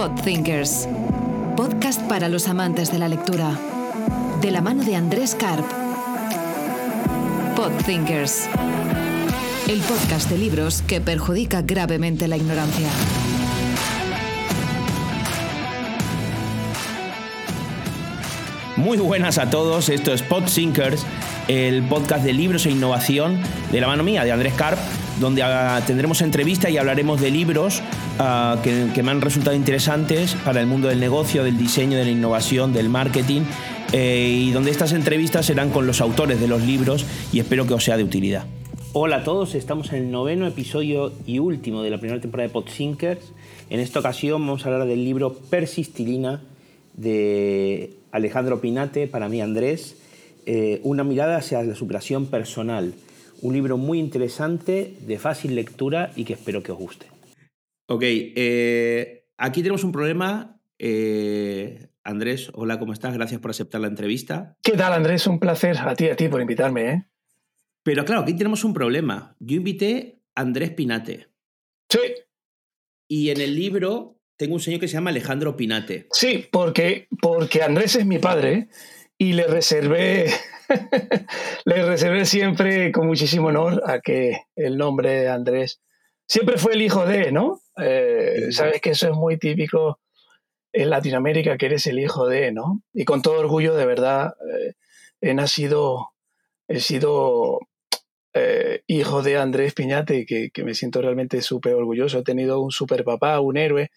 Podthinkers. Podcast para los amantes de la lectura. De la mano de Andrés Karp. Podthinkers. El podcast de libros que perjudica gravemente la ignorancia. Muy buenas a todos, esto es Podthinkers, el podcast de libros e innovación de la mano mía, de Andrés Karp, donde ah, tendremos entrevista y hablaremos de libros ah, que, me han resultado interesantes para el mundo del negocio, del diseño, de la innovación, del marketing, eh, y donde estas entrevistas serán con los autores de los libros y espero que os sea de utilidad. Hola a todos, estamos en el noveno episodio y último de la primera temporada de Podsinkers. En esta ocasión vamos a hablar del libro Persistilina de Alejandro Pinate, para mí Andrés, eh, una mirada hacia la superación personal. Un libro muy interesante, de fácil lectura y que espero que os guste. Ok, eh, aquí tenemos un problema. Eh, Andrés, hola, ¿cómo estás? Gracias por aceptar la entrevista. ¿Qué tal, Andrés? Un placer a ti, a ti por invitarme, ¿eh? Pero claro, aquí tenemos un problema. Yo invité a Andrés Pinate. Sí. Y en el libro tengo un señor que se llama Alejandro Pinate. Sí, porque, porque Andrés es mi padre y le reservé, le reservé siempre con muchísimo honor a que el nombre de Andrés siempre fue el hijo de, ¿no? Eh, Sabes que eso es muy típico en Latinoamérica, que eres el hijo de, ¿no? Y con todo orgullo, de verdad, eh, he nacido, he sido eh, hijo de Andrés Piñate, que, que me siento realmente súper orgulloso. He tenido un super papá, un héroe,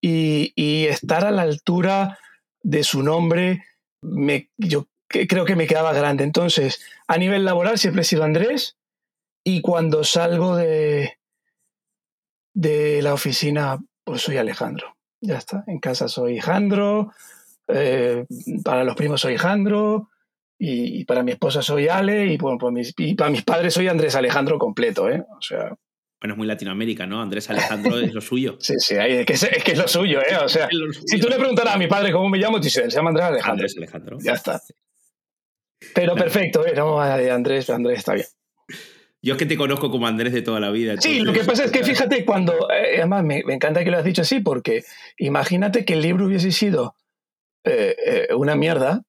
y, estar a la altura de su nombre, me, yo creo que me quedaba grande. Entonces, a nivel laboral siempre he sido Andrés y cuando salgo de, de la oficina, pues soy Alejandro. Ya está. En casa soy Jandro, eh, para los primos soy Jandro, y, para mi esposa soy Ale, y, pues y para mis padres soy Andrés Alejandro completo, ¿eh? O sea, bueno, es muy Latinoamérica, ¿no? Andrés Alejandro es lo suyo. Sí, sí, es, que es, lo suyo, ¿eh? O sea, si tú le preguntaras a mi padre cómo me llamo, te dice, se llama Andrés Alejandro. Andrés Alejandro. Ya está. Pero perfecto, ¿eh? No, Andrés, Andrés está bien. Yo es que te conozco como Andrés de toda la vida. Sí, lo que pasa es que fíjate cuando, eh, además me, encanta que lo has dicho así, porque imagínate que el libro hubiese sido eh, eh, una mierda,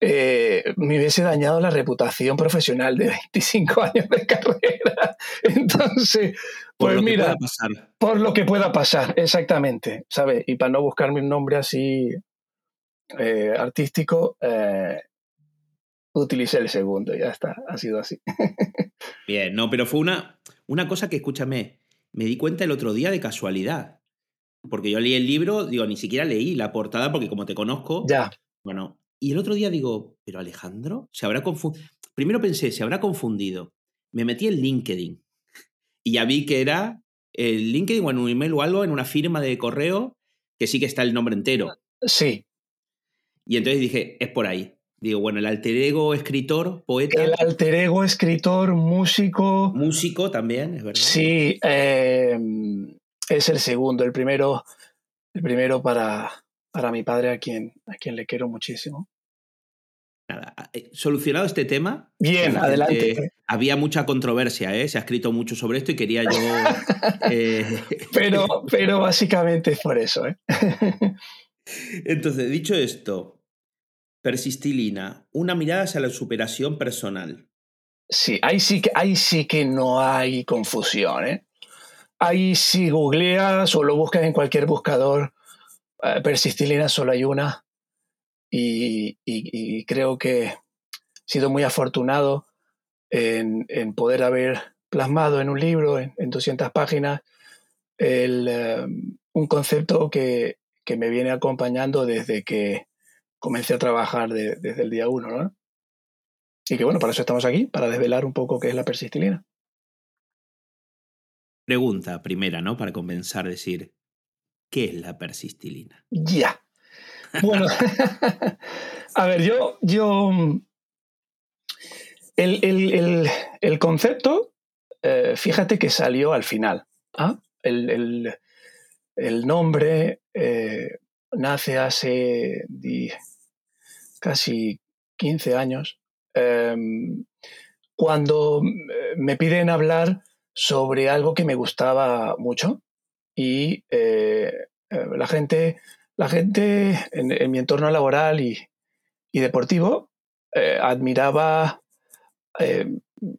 me hubiese dañado la reputación profesional de 25 años de carrera. Entonces, pues mira, por lo que pueda pasar, exactamente, ¿sabes? Y para no buscarme un nombre así eh, artístico, eh, utilicé el segundo, ya está, ha sido así. Bien, no, pero fue una, una cosa que, escúchame, me di cuenta el otro día de casualidad. Porque yo leí el libro, digo, ni siquiera leí la portada porque como te conozco. Ya. Bueno, y el otro día digo, ¿pero Alejandro? ¿Se habrá confundido? Primero pensé, ¿se habrá confundido? Me metí en LinkedIn y ya vi que era el LinkedIn o en un email o algo, en una firma de correo, que sí que está el nombre entero. Sí. Y entonces dije, es por ahí. Digo, bueno, el alter ego escritor, poeta. El alter ego escritor, músico. Músico también, es verdad. Sí, eh, es el segundo. El primero, el primero para, para mi padre, a quien, a quien le quiero muchísimo. Nada, eh, solucionado este tema. Bien, adelante. había mucha controversia, ¿eh? se ha escrito mucho sobre esto y quería yo. Eh, pero, pero básicamente es por eso. ¿eh? Entonces, dicho esto, persistilina, una mirada hacia la superación personal. Sí, ahí sí que, ahí sí que no hay confusión. ¿eh? Ahí si googleas o lo buscas en cualquier buscador, persistilina solo hay una y, creo que he sido muy afortunado en, poder haber plasmado en un libro, en, 200 páginas, eh, un concepto que, me viene acompañando desde que comencé a trabajar desde el día uno. ¿no? Y que bueno, para eso estamos aquí, para desvelar un poco qué es la persistilina. Pregunta primera, ¿no? Para comenzar, decir, ¿qué es la persistilina? Ya. Bueno, a ver, yo, yo el, concepto, eh, fíjate que salió al final. ¿ah? El, nombre eh, nace hace casi 15 años, em, cuando me piden hablar sobre algo que me gustaba mucho y eh, Eh, la gente, la gente en, mi entorno laboral y, deportivo eh, admiraba,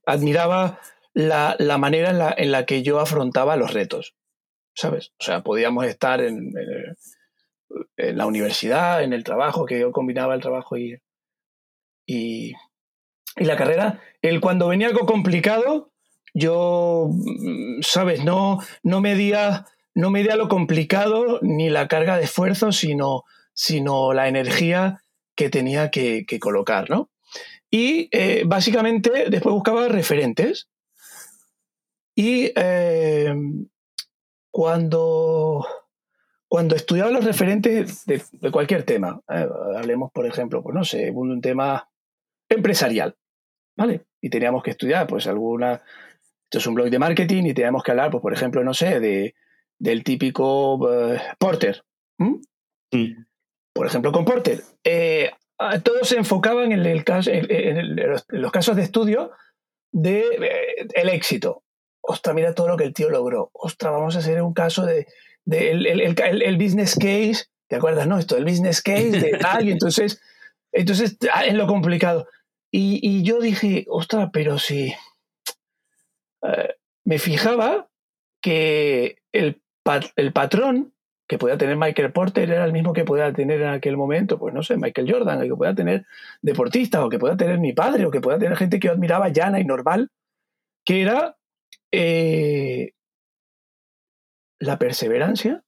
admiraba la, manera en la, en la, que yo afrontaba los retos, ¿sabes? O sea, podíamos estar en, la universidad, en el trabajo, que yo combinaba el trabajo y, y, la carrera. El cuando venía algo complicado, yo, ¿sabes? No, no medía no lo complicado ni la carga de esfuerzo, sino, sino la energía que tenía que, colocar, ¿no? Y eh, básicamente después buscaba referentes y eh, cuando, cuando estudiaba los referentes de, cualquier tema, eh, hablemos, por ejemplo, pues no sé, un, tema empresarial, ¿vale? Y teníamos que estudiar, pues alguna, esto es un blog de marketing y teníamos que hablar, pues por ejemplo, no sé, de, del típico eh, Porter. Por ejemplo, con Porter. todos se enfocaban en, el caso, en, los casos de estudio del de, el éxito ostras, mira todo lo que el tío logró. Ostras, vamos a hacer un caso de, el, business case, ¿te acuerdas? No, esto, el business case de tal, y entonces, entonces ah, es lo complicado. Y, yo dije, ostras, pero si eh, me fijaba que el, el patrón que podía tener Michael Porter era el mismo que podía tener en aquel momento, pues no sé, Michael Jordan, o que podía tener deportistas, o que podía tener mi padre, o que podía tener gente que yo admiraba llana y normal, que era eh, la perseverancia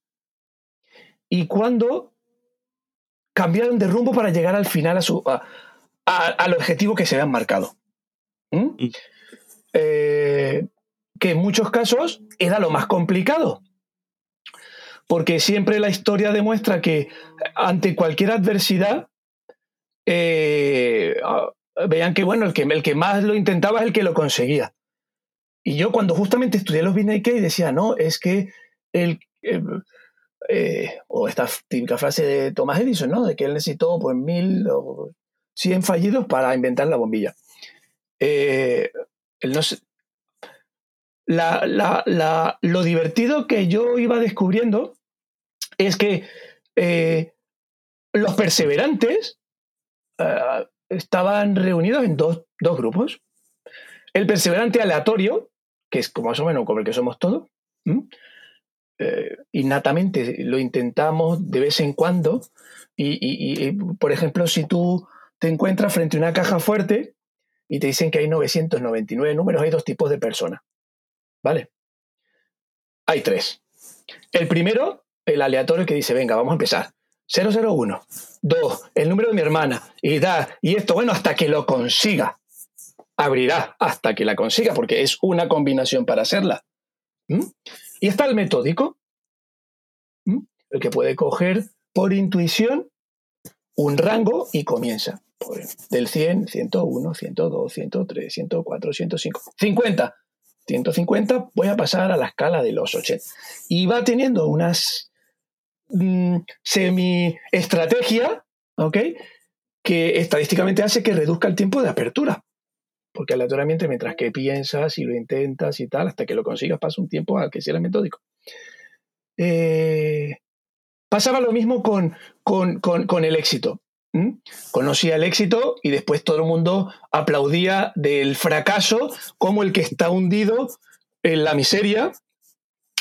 y cuando cambiaron de rumbo para llegar al final a su, al objetivo que se habían marcado. ¿Mm? Mm. Eh, que en muchos casos era lo más complicado. Porque siempre la historia demuestra que ante cualquier adversidad, eh, vean que bueno, el que, el que más lo intentaba es el que lo conseguía. Y yo cuando justamente estudié los Business Case decía, no, es que Eh, eh, o esta típica frase de Thomas Edison, ¿no? De que él necesitó pues mil o cien fallidos para inventar la bombilla. Eh, la, lo divertido que yo iba descubriendo es que los perseverantes estaban reunidos en dos, dos, grupos. El perseverante aleatorio, que es más o menos como el que somos todos. Eh, innatamente lo intentamos de vez en cuando. Y, por ejemplo, si tú te encuentras frente a una caja fuerte y te dicen que hay 999 números, hay dos tipos de personas. ¿Vale? Hay tres. El primero, el aleatorio que dice, venga, vamos a empezar. 001. Dos, el número de mi hermana. Y da, y esto, bueno, hasta que lo consiga abrirá hasta que la consiga, porque es una combinación para hacerla. ¿Mm? Y está el metódico, el que puede coger por intuición un rango y comienza. del 100, 101, 102, 103, 104, 105, 50. 150 voy a pasar a la escala de los 80. Y va teniendo unas mm, semi-estrategia, ¿ok? Que estadísticamente hace que reduzca el tiempo de apertura porque aleatoriamente mientras que piensas y lo intentas y tal, hasta que lo consigas pasa un tiempo a que sea metódico. Eh, pasaba lo mismo con, con, el éxito. Conocía el éxito y después todo el mundo aplaudía del fracaso como el que está hundido en la miseria,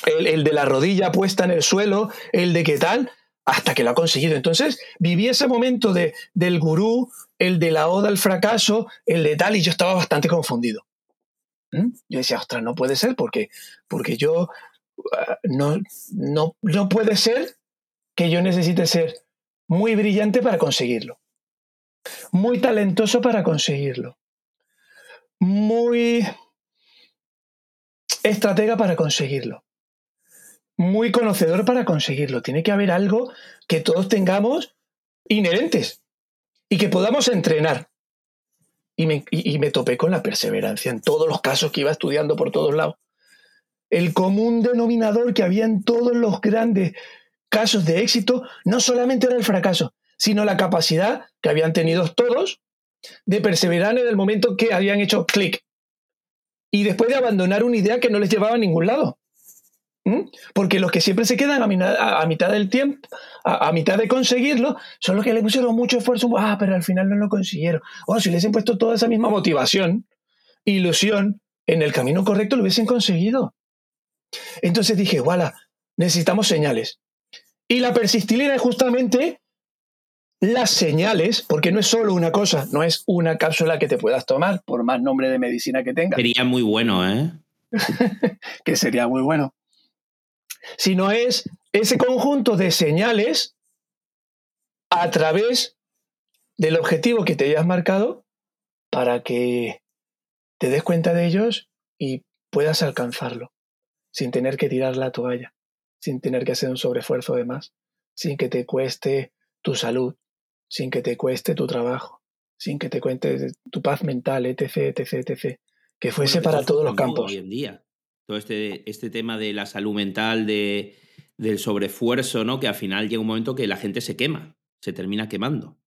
el, el de la rodilla puesta en el suelo, el de qué tal, hasta que lo ha conseguido. Entonces viví ese momento de, del gurú, el de la oda al fracaso, el de tal, y yo estaba bastante confundido. ¿Mm? Yo decía, ostras, no puede ser, porque, porque yo ah, no, no, no puede ser que yo necesite ser muy brillante para conseguirlo, muy talentoso para conseguirlo, muy estratega para conseguirlo muy conocedor para conseguirlo. Tiene que haber algo que todos tengamos inherentes y que podamos entrenar. Y me, y me, topé con la perseverancia en todos los casos que iba estudiando por todos lados. El común denominador que había en todos los grandes casos de éxito no solamente era el fracaso, sino la capacidad que habían tenido todos de perseverar en el momento que habían hecho clic y después de abandonar una idea que no les llevaba a ningún lado. Porque los que siempre se quedan a, mitad del tiempo, a, mitad de conseguirlo, son los que le pusieron mucho esfuerzo. Ah, pero al final no lo consiguieron. O si les han puesto toda esa misma motivación, ilusión, en el camino correcto lo hubiesen conseguido. Entonces dije, voilà, necesitamos señales. Y la persistilina es justamente las señales, porque no es solo una cosa, no es una cápsula que te puedas tomar, por más nombre de medicina que tenga. Sería muy bueno, ¿eh? que sería muy bueno sino es ese conjunto de señales a través del objetivo que te hayas marcado para que te des cuenta de ellos y puedas alcanzarlo, sin tener que tirar la toalla, sin tener que hacer un sobreesfuerzo de más, sin que te cueste tu salud, sin que te cueste tu trabajo, sin que te cueste tu paz mental, etc., etc., etc., que fuese para todos los campos. Hoy en día todo este, este tema de la salud mental, de, del sobreesfuerzo, ¿no? Que al final llega un momento que la gente se quema, se termina quemando.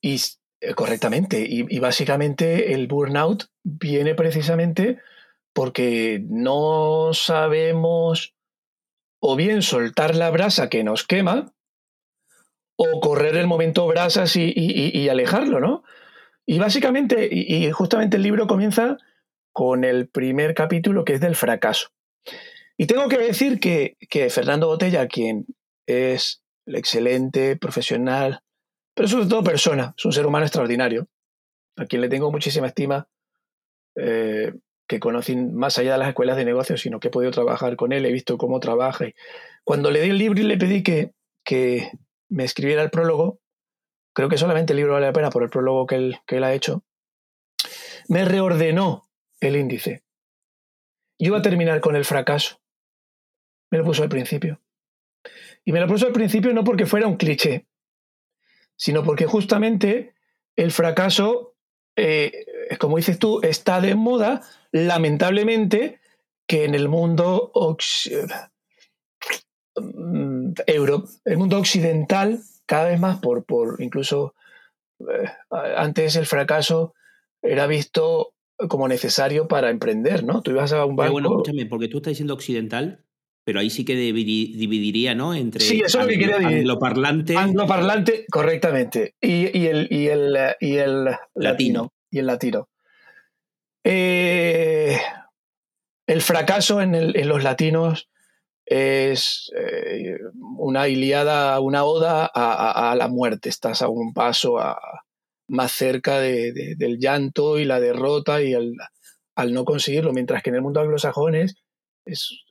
Y eh, correctamente. Y, básicamente el burnout viene precisamente porque no sabemos o bien soltar la brasa que nos quema o correr el momento brasas y, y alejarlo, ¿no? Y básicamente, y, justamente el libro comienza con el primer capítulo que es del fracaso. Y tengo que decir que, Fernando Botella, quien es el excelente profesional, pero sobre todo persona, es un ser humano extraordinario, a quien le tengo muchísima estima, eh, que conocí más allá de las escuelas de negocios, sino que he podido trabajar con él, he visto cómo trabaja. Y cuando le di el libro y le pedí que, que me escribiera el prólogo, creo que solamente el libro vale la pena por el prólogo que él, que él ha hecho, me reordenó el índice. Yo iba a terminar con el fracaso. Me lo puso al principio. Y me lo puso al principio no porque fuera un cliché, sino porque justamente el fracaso, eh, como dices tú, está de moda, lamentablemente, que en el mundo mm, Euro, el mundo occidental, cada vez más por, por incluso eh, antes el fracaso era visto como necesario para emprender, ¿no? Tú ibas a un banco... bueno, escúchame, porque tú estás diciendo occidental, pero ahí sí que dividiría, ¿no? Entre sí, eso que quería angloparlante... Angloparlante, correctamente. Y, el, y el, y el latino. Y el latino. Eh, el fracaso en, en, los latinos es eh, una iliada, una oda a, a, la muerte. Estás a un paso a, más cerca del llanto y la derrota y al, no conseguirlo, mientras que en el mundo anglosajón es,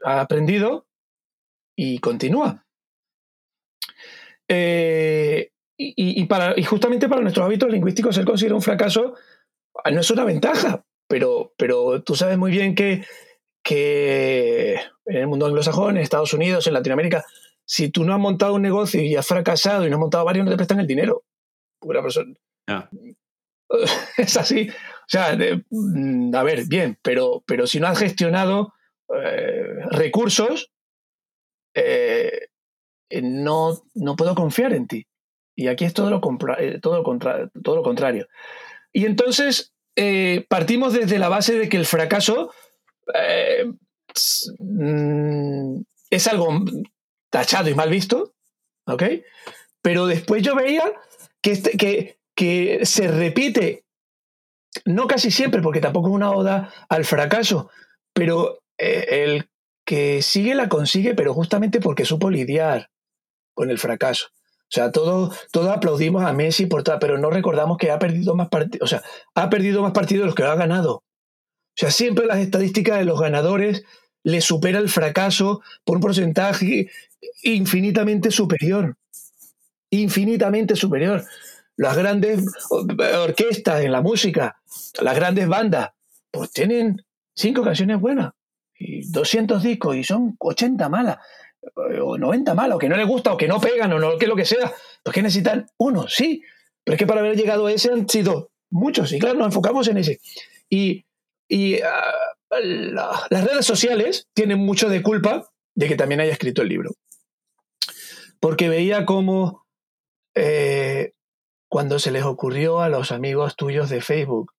ha aprendido y continúa. Eh, y, justamente para nuestros hábitos lingüísticos el considera un fracaso ah, no es una ventaja, pero, tú sabes muy bien que, en el mundo anglosajón, en Estados Unidos, en Latinoamérica, si tú no has montado un negocio y has fracasado y no has montado varios, no te prestan el dinero. Porque persona, Es así. O sea, mm, a ver, bien, pero, pero si no has gestionado eh, recursos, eh, no, no puedo confiar en ti. Y aquí es todo lo, eh, todo todo lo contrario. Y entonces partimos desde la base de que el fracaso mm, es algo tachado y mal visto, ¿ok? Pero después yo veía que, este, que que se repite, no casi siempre, porque tampoco es una oda al fracaso, pero eh, el que sigue la consigue, pero justamente porque supo lidiar con el fracaso. O sea, todos todo aplaudimos a Messi por tal, pero no recordamos que ha perdido más partidos, o sea, ha perdido más partidos de los que ha ganado. O sea, siempre las estadísticas de los ganadores le supera el fracaso por un porcentaje infinitamente superior. Infinitamente superior las grandes orquestas en la música, las grandes bandas, pues tienen cinco canciones buenas y 200 discos y son 80 malas o 90 malas, o que no les gusta o que no pegan o no, que lo que sea, pues que necesitan uno, sí, pero es que para haber llegado a ese han sido muchos y claro, nos enfocamos en ese. Y, ah, las redes sociales tienen mucho de culpa de que también haya escrito el libro. Porque veía cómo eh, cuando se les ocurrió a los amigos tuyos de Facebook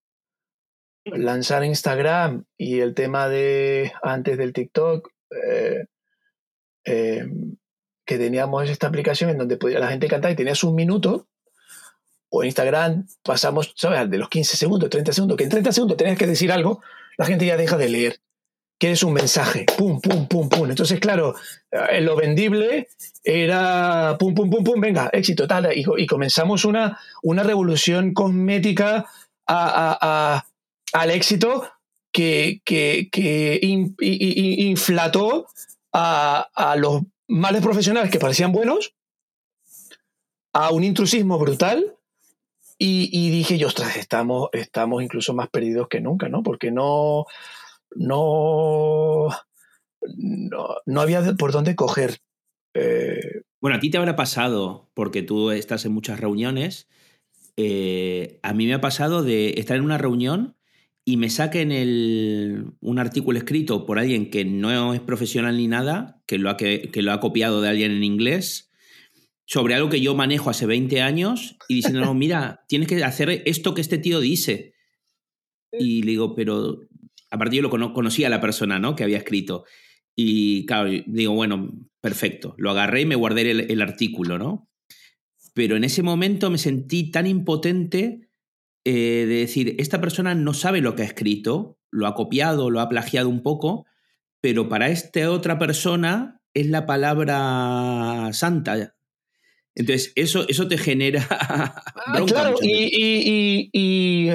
lanzar Instagram y el tema de antes del TikTok, eh, eh, que teníamos esta aplicación en donde podía la gente cantar y tenías un minuto, o Instagram pasamos, ¿sabes? De los 15 segundos, 30 segundos, que en 30 segundos tenías que decir algo, la gente ya deja de leer. Quieres un mensaje, pum, pum, pum, pum. Entonces, claro, eh, lo vendible era pum, pum, pum, pum, venga, éxito, tal. Y, comenzamos una, una revolución cosmética al éxito que, que, inflató a, a, los males profesionales que parecían buenos, a un intrusismo brutal. Y, dije yo, ostras, estamos, estamos incluso más perdidos que nunca, ¿no? Porque no, no, no, había por dónde coger. Eh, bueno, a ti te habrá pasado, porque tú estás en muchas reuniones. Eh, a mí me ha pasado de estar en una reunión y me saquen el, un artículo escrito por alguien que no es profesional ni nada, que lo, ha, que, lo ha copiado de alguien en inglés, sobre algo que yo manejo hace 20 años y diciendo, no, mira, tienes que hacer esto que este tío dice. Y le digo, pero aparte yo lo conocía a la persona, ¿no? Que había escrito. Y claro, digo, bueno, perfecto. Lo agarré y me guardé el, el artículo, ¿no? Pero en ese momento me sentí tan impotente eh, de decir, esta persona no sabe lo que ha escrito, lo ha copiado, lo ha plagiado un poco, pero para esta otra persona es la palabra santa. Entonces, eso, eso te genera. Ah, claro, y,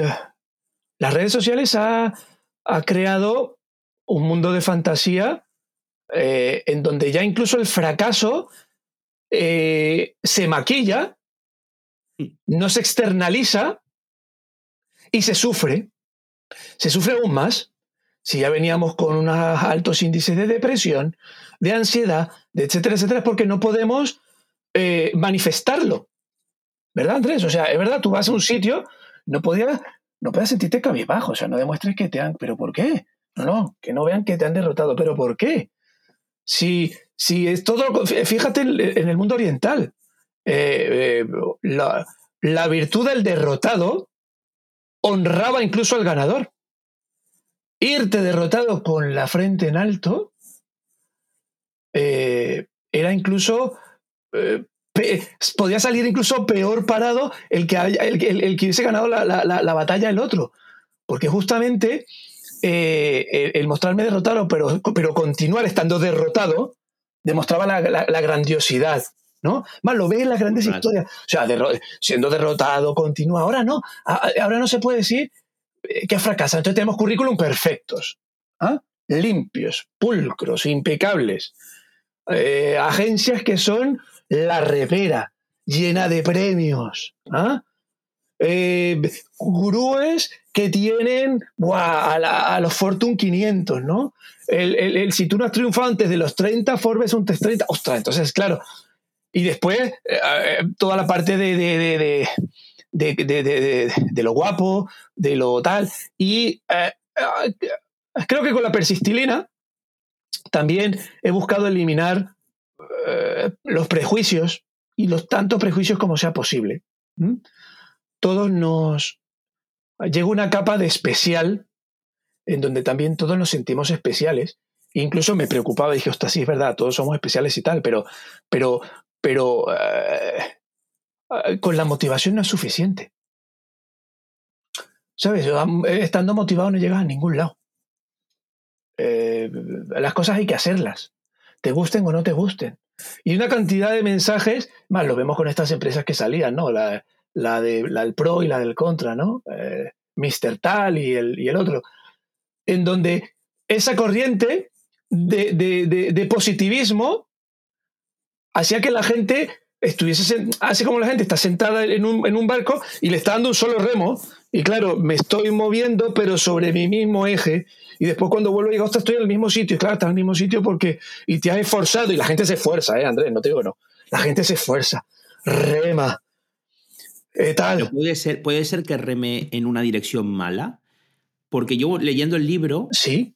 las redes sociales ha, creado un mundo de fantasía eh, en donde ya incluso el fracaso eh, se maquilla, no se externaliza y se sufre, se sufre aún más si ya veníamos con unos altos índices de depresión, de ansiedad, de etcétera, etcétera, porque no podemos eh, manifestarlo. ¿Verdad, Andrés? O sea, es verdad, tú vas a un sitio, no podías, no puedes sentirte cabizbajo, o sea, no demuestres que te han... ¿Pero por qué? No, no, que no vean que te han derrotado. ¿Pero por qué? Si, si es todo... Fíjate en el mundo oriental. Eh, eh, la, virtud del derrotado honraba incluso al ganador. Irte derrotado con la frente en alto eh, era incluso... podía salir incluso peor parado el que, el, que hubiese ganado la, batalla el otro. Porque justamente eh, el, mostrarme derrotado, pero, pero continuar estando derrotado, demostraba la, grandiosidad ¿no? Más lo ves en las grandes historias. O sea, siendo derrotado, continúa. Ahora no. Ahora no se puede decir eh, que ha fracasado. Entonces tenemos currículum perfectos. ¿ah? Limpios, pulcros, impecables. Eh, agencias que son la repera, llena de premios. ¿ah? Eh, que tienen a, los Fortune 500, ¿no? El, si tú no has triunfado antes de los 30, Forbes un test 30. Ostras, entonces, claro, y después, eh, eh, toda la parte de, de, lo guapo, de lo tal. Y eh, creo que con la persistilina también he buscado eliminar los prejuicios y los tantos prejuicios como sea posible. Todos nos... Llega una capa de especial en donde también todos nos sentimos especiales. Incluso me preocupaba, dije, hostia, sí, es verdad, todos somos especiales y tal, pero, pero pero eh, con la motivación no es suficiente. ¿Sabes? Estando motivado no llegas a ningún lado. Eh, las cosas hay que hacerlas, te gusten o no te gusten. Y una cantidad de mensajes, más lo vemos con estas empresas que salían, ¿no? La, de, la del pro y la del contra, ¿no? Mr. Tal y el, y el otro. En donde esa corriente de, de, de positivismo hacía que la gente estuviese, así como la gente está sentada en un, en un, barco y le está dando un solo remo, y claro, me estoy moviendo, pero sobre mi mismo eje, y después cuando vuelvo digo, estoy en el mismo sitio, y claro, estás en el mismo sitio porque, y te has esforzado, y la gente se esfuerza, ¿eh, Andrés? No te digo no, la gente se esfuerza, rema, eh, tal. puede ser, puede ser que reme en una dirección mala, porque yo leyendo el libro, sí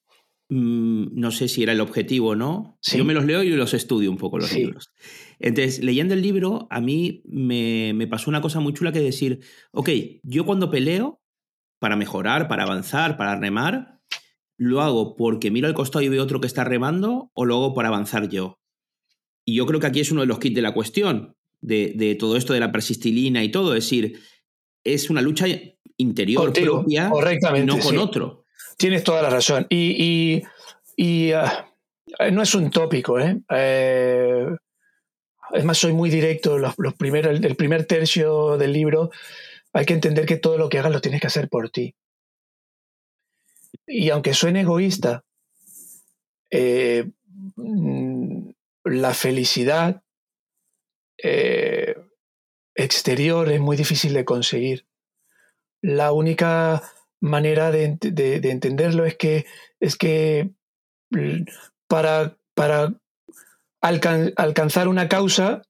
no sé si era el objetivo o no. Yo me los leo y los estudio un poco los libros. Entonces, leyendo el libro, a mí me, pasó una cosa muy chula que decir, ok, yo cuando peleo, para mejorar, para avanzar, para remar, lo hago porque miro al costado y veo otro que está remando o lo hago para avanzar yo. Y yo creo que aquí es uno de los kits de la cuestión, de, todo esto de la persistilina y todo. Es decir, es una lucha interior propia correctamente, no con otro. Tienes toda la razón. Y, ah, no es un tópico, ¿eh? eh es más, soy muy directo. Los, primeros, el, primer tercio del libro hay que entender que todo lo que hagas lo tienes que hacer por ti. Y aunque suene egoísta, eh, mm, la felicidad eh, exterior es muy difícil de conseguir. La única manera de, entenderlo es que, es que para, para alcanzar una causa,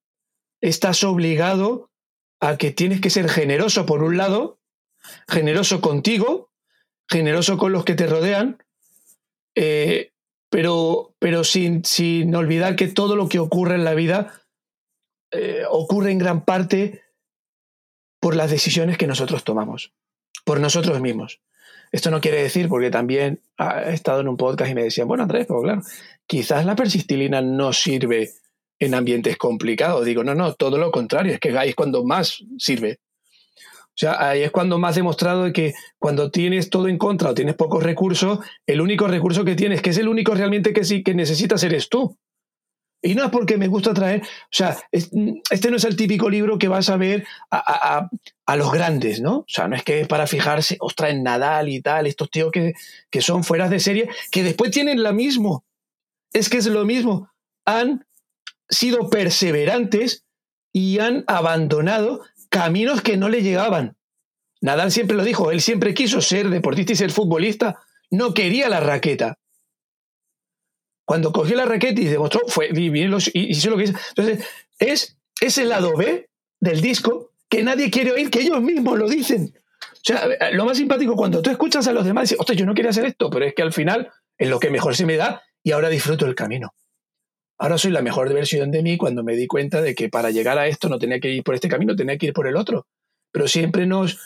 estás obligado a que tienes que ser generoso por un lado, generoso contigo, generoso con los que te rodean, eh, pero, pero sin, sin, olvidar que todo lo que ocurre en la vida eh, ocurre en gran parte por las decisiones que nosotros tomamos, por nosotros mismos. Esto no quiere decir, porque también he estado en un podcast y me decían, bueno, Andrés, pero claro, quizás la persistilina no sirve en ambientes complicados. Digo, no, no, todo lo contrario, es que ahí es cuando más sirve. O sea, ahí es cuando más demostrado que cuando tienes todo en contra o tienes pocos recursos, el único recurso que tienes, que es el único realmente que sí que necesitas, eres tú. Y no es porque me gusta traer, o sea, este no es el típico libro que vas a ver a, los grandes, ¿no? O sea, no es que es para fijarse, ostras, en Nadal y tal, estos tíos que, que son fueras de serie, que después tienen la mismo. Es que es lo mismo. Han sido perseverantes y han abandonado caminos que no le llegaban. Nadal siempre lo dijo, él siempre quiso ser deportista y ser futbolista, no quería la raqueta. Cuando cogió la raqueta y demostró, fue, hizo lo que hizo. Entonces, es ese lado B del disco que nadie quiere oír, que ellos mismos lo dicen. O sea, lo más simpático cuando tú escuchas a los demás y dices, ostras, yo no quería hacer esto, pero es que al final es lo que mejor se me da y ahora disfruto el camino. Ahora soy la mejor versión de mí cuando me di cuenta de que para llegar a esto no tenía que ir por este camino, tenía que ir por el otro. Pero siempre nos...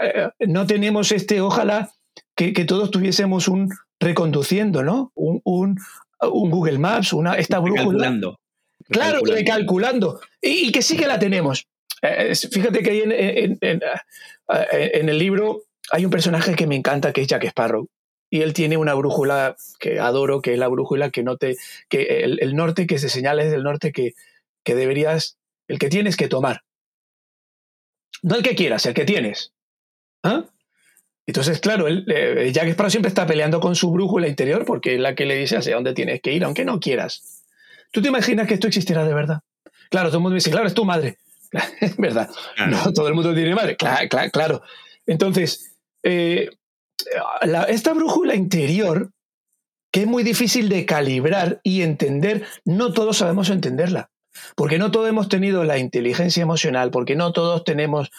Eh, no tenemos este, ojalá que, todos tuviésemos un reconduciendo, ¿no? Un Google Maps, una, esta brújula. Recalculando. Claro, recalculando. Y, que sí que la tenemos. Eh, fíjate que ahí en, en, el libro hay un personaje que me encanta, que es Jack Sparrow. Y él tiene una brújula que adoro, que es la brújula que note, que el, norte que se señala es el norte que, que deberías, el que tienes que tomar. No el que quieras, el que tienes. ¿Ah? Entonces, claro, él, eh, Jack Sparrow siempre está peleando con su brújula interior porque es la que le dice hacia dónde tienes que ir, aunque no quieras. ¿Tú te imaginas que esto existiera de verdad? Claro, todo el mundo dice, claro, es tu madre. es verdad. No, todo el mundo tiene madre. Claro, claro. Entonces, eh, esta brújula interior, que es muy difícil de calibrar y entender, no todos sabemos entenderla. Porque no todos hemos tenido la inteligencia emocional, porque no todos tenemos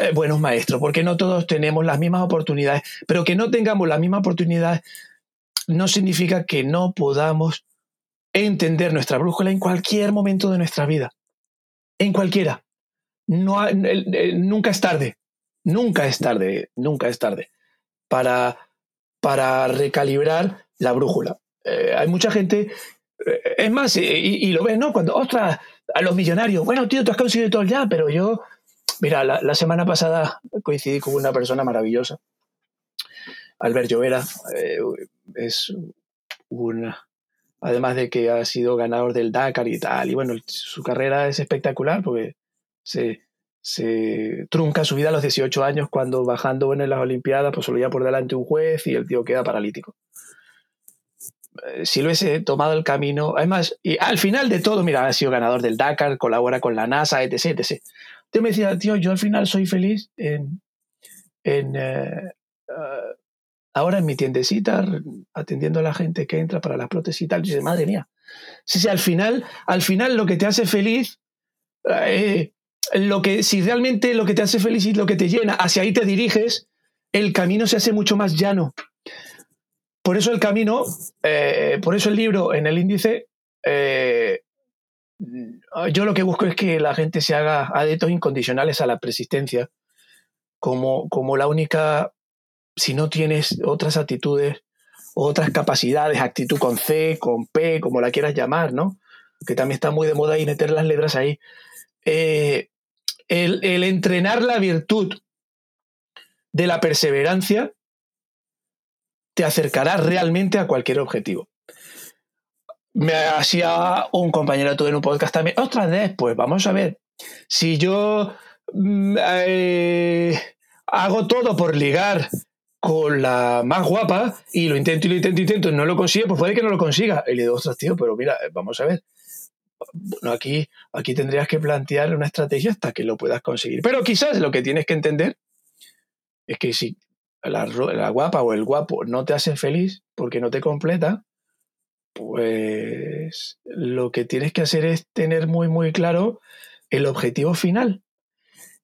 eh, buenos maestros, porque no todos tenemos las mismas oportunidades, pero que no tengamos las mismas oportunidades no significa que no podamos entender nuestra brújula en cualquier momento de nuestra vida, en cualquiera. Nunca es tarde, nunca es tarde, nunca es tarde para, para recalibrar la brújula. Eh, hay mucha gente, eh, es más, y, lo ves, ¿no? Cuando, ostras, a los millonarios, bueno, tío, tú has conseguido todo ya, pero yo Mira, la, semana pasada coincidí con una persona maravillosa. Albert Llovera eh, es un, además de que ha sido ganador del Dakar y tal, y bueno, su carrera es espectacular porque se, trunca su vida a los 18 años cuando bajando en las Olimpiadas pues ya por delante un juez y el tío queda paralítico. Eh, si lo hubiese tomado el camino, además, y al final de todo, mira, ha sido ganador del Dakar, colabora con la NASA, etc, etc. Yo me decía, tío, yo al final soy feliz en, en eh, ah, ahora en mi tiendecita, atendiendo a la gente que entra para la prótesis y tal. Y dice, madre mía. Si, al final, al final lo que te hace feliz, eh, lo que, si realmente lo que te hace feliz y lo que te llena, hacia ahí te diriges, el camino se hace mucho más llano. Por eso el camino, eh, por eso el libro en el índice yo lo que busco es que la gente se haga adeptos incondicionales a la persistencia como, como la única, si no tienes otras actitudes, otras capacidades, actitud con C, con P, como la quieras llamar, ¿no? que también está muy de moda y meter las letras ahí. Eh, el entrenar la virtud de la perseverancia te acercará realmente a cualquier objetivo. Me hacía un compañero tuve en un podcast también, otra vez, pues vamos a ver, si yo mm, eh, hago todo por ligar con la más guapa y lo intento y lo intento y intento y no lo consigo, pues puede que no lo consiga. Y le digo, ostras, tío, pero mira, vamos a ver. Bueno, aquí, aquí tendrías que plantear una estrategia hasta que lo puedas conseguir. Pero quizás lo que tienes que entender es que si la, la guapa o el guapo no te hacen feliz porque no te completa, pues lo que tienes que hacer es tener muy, muy claro el objetivo final.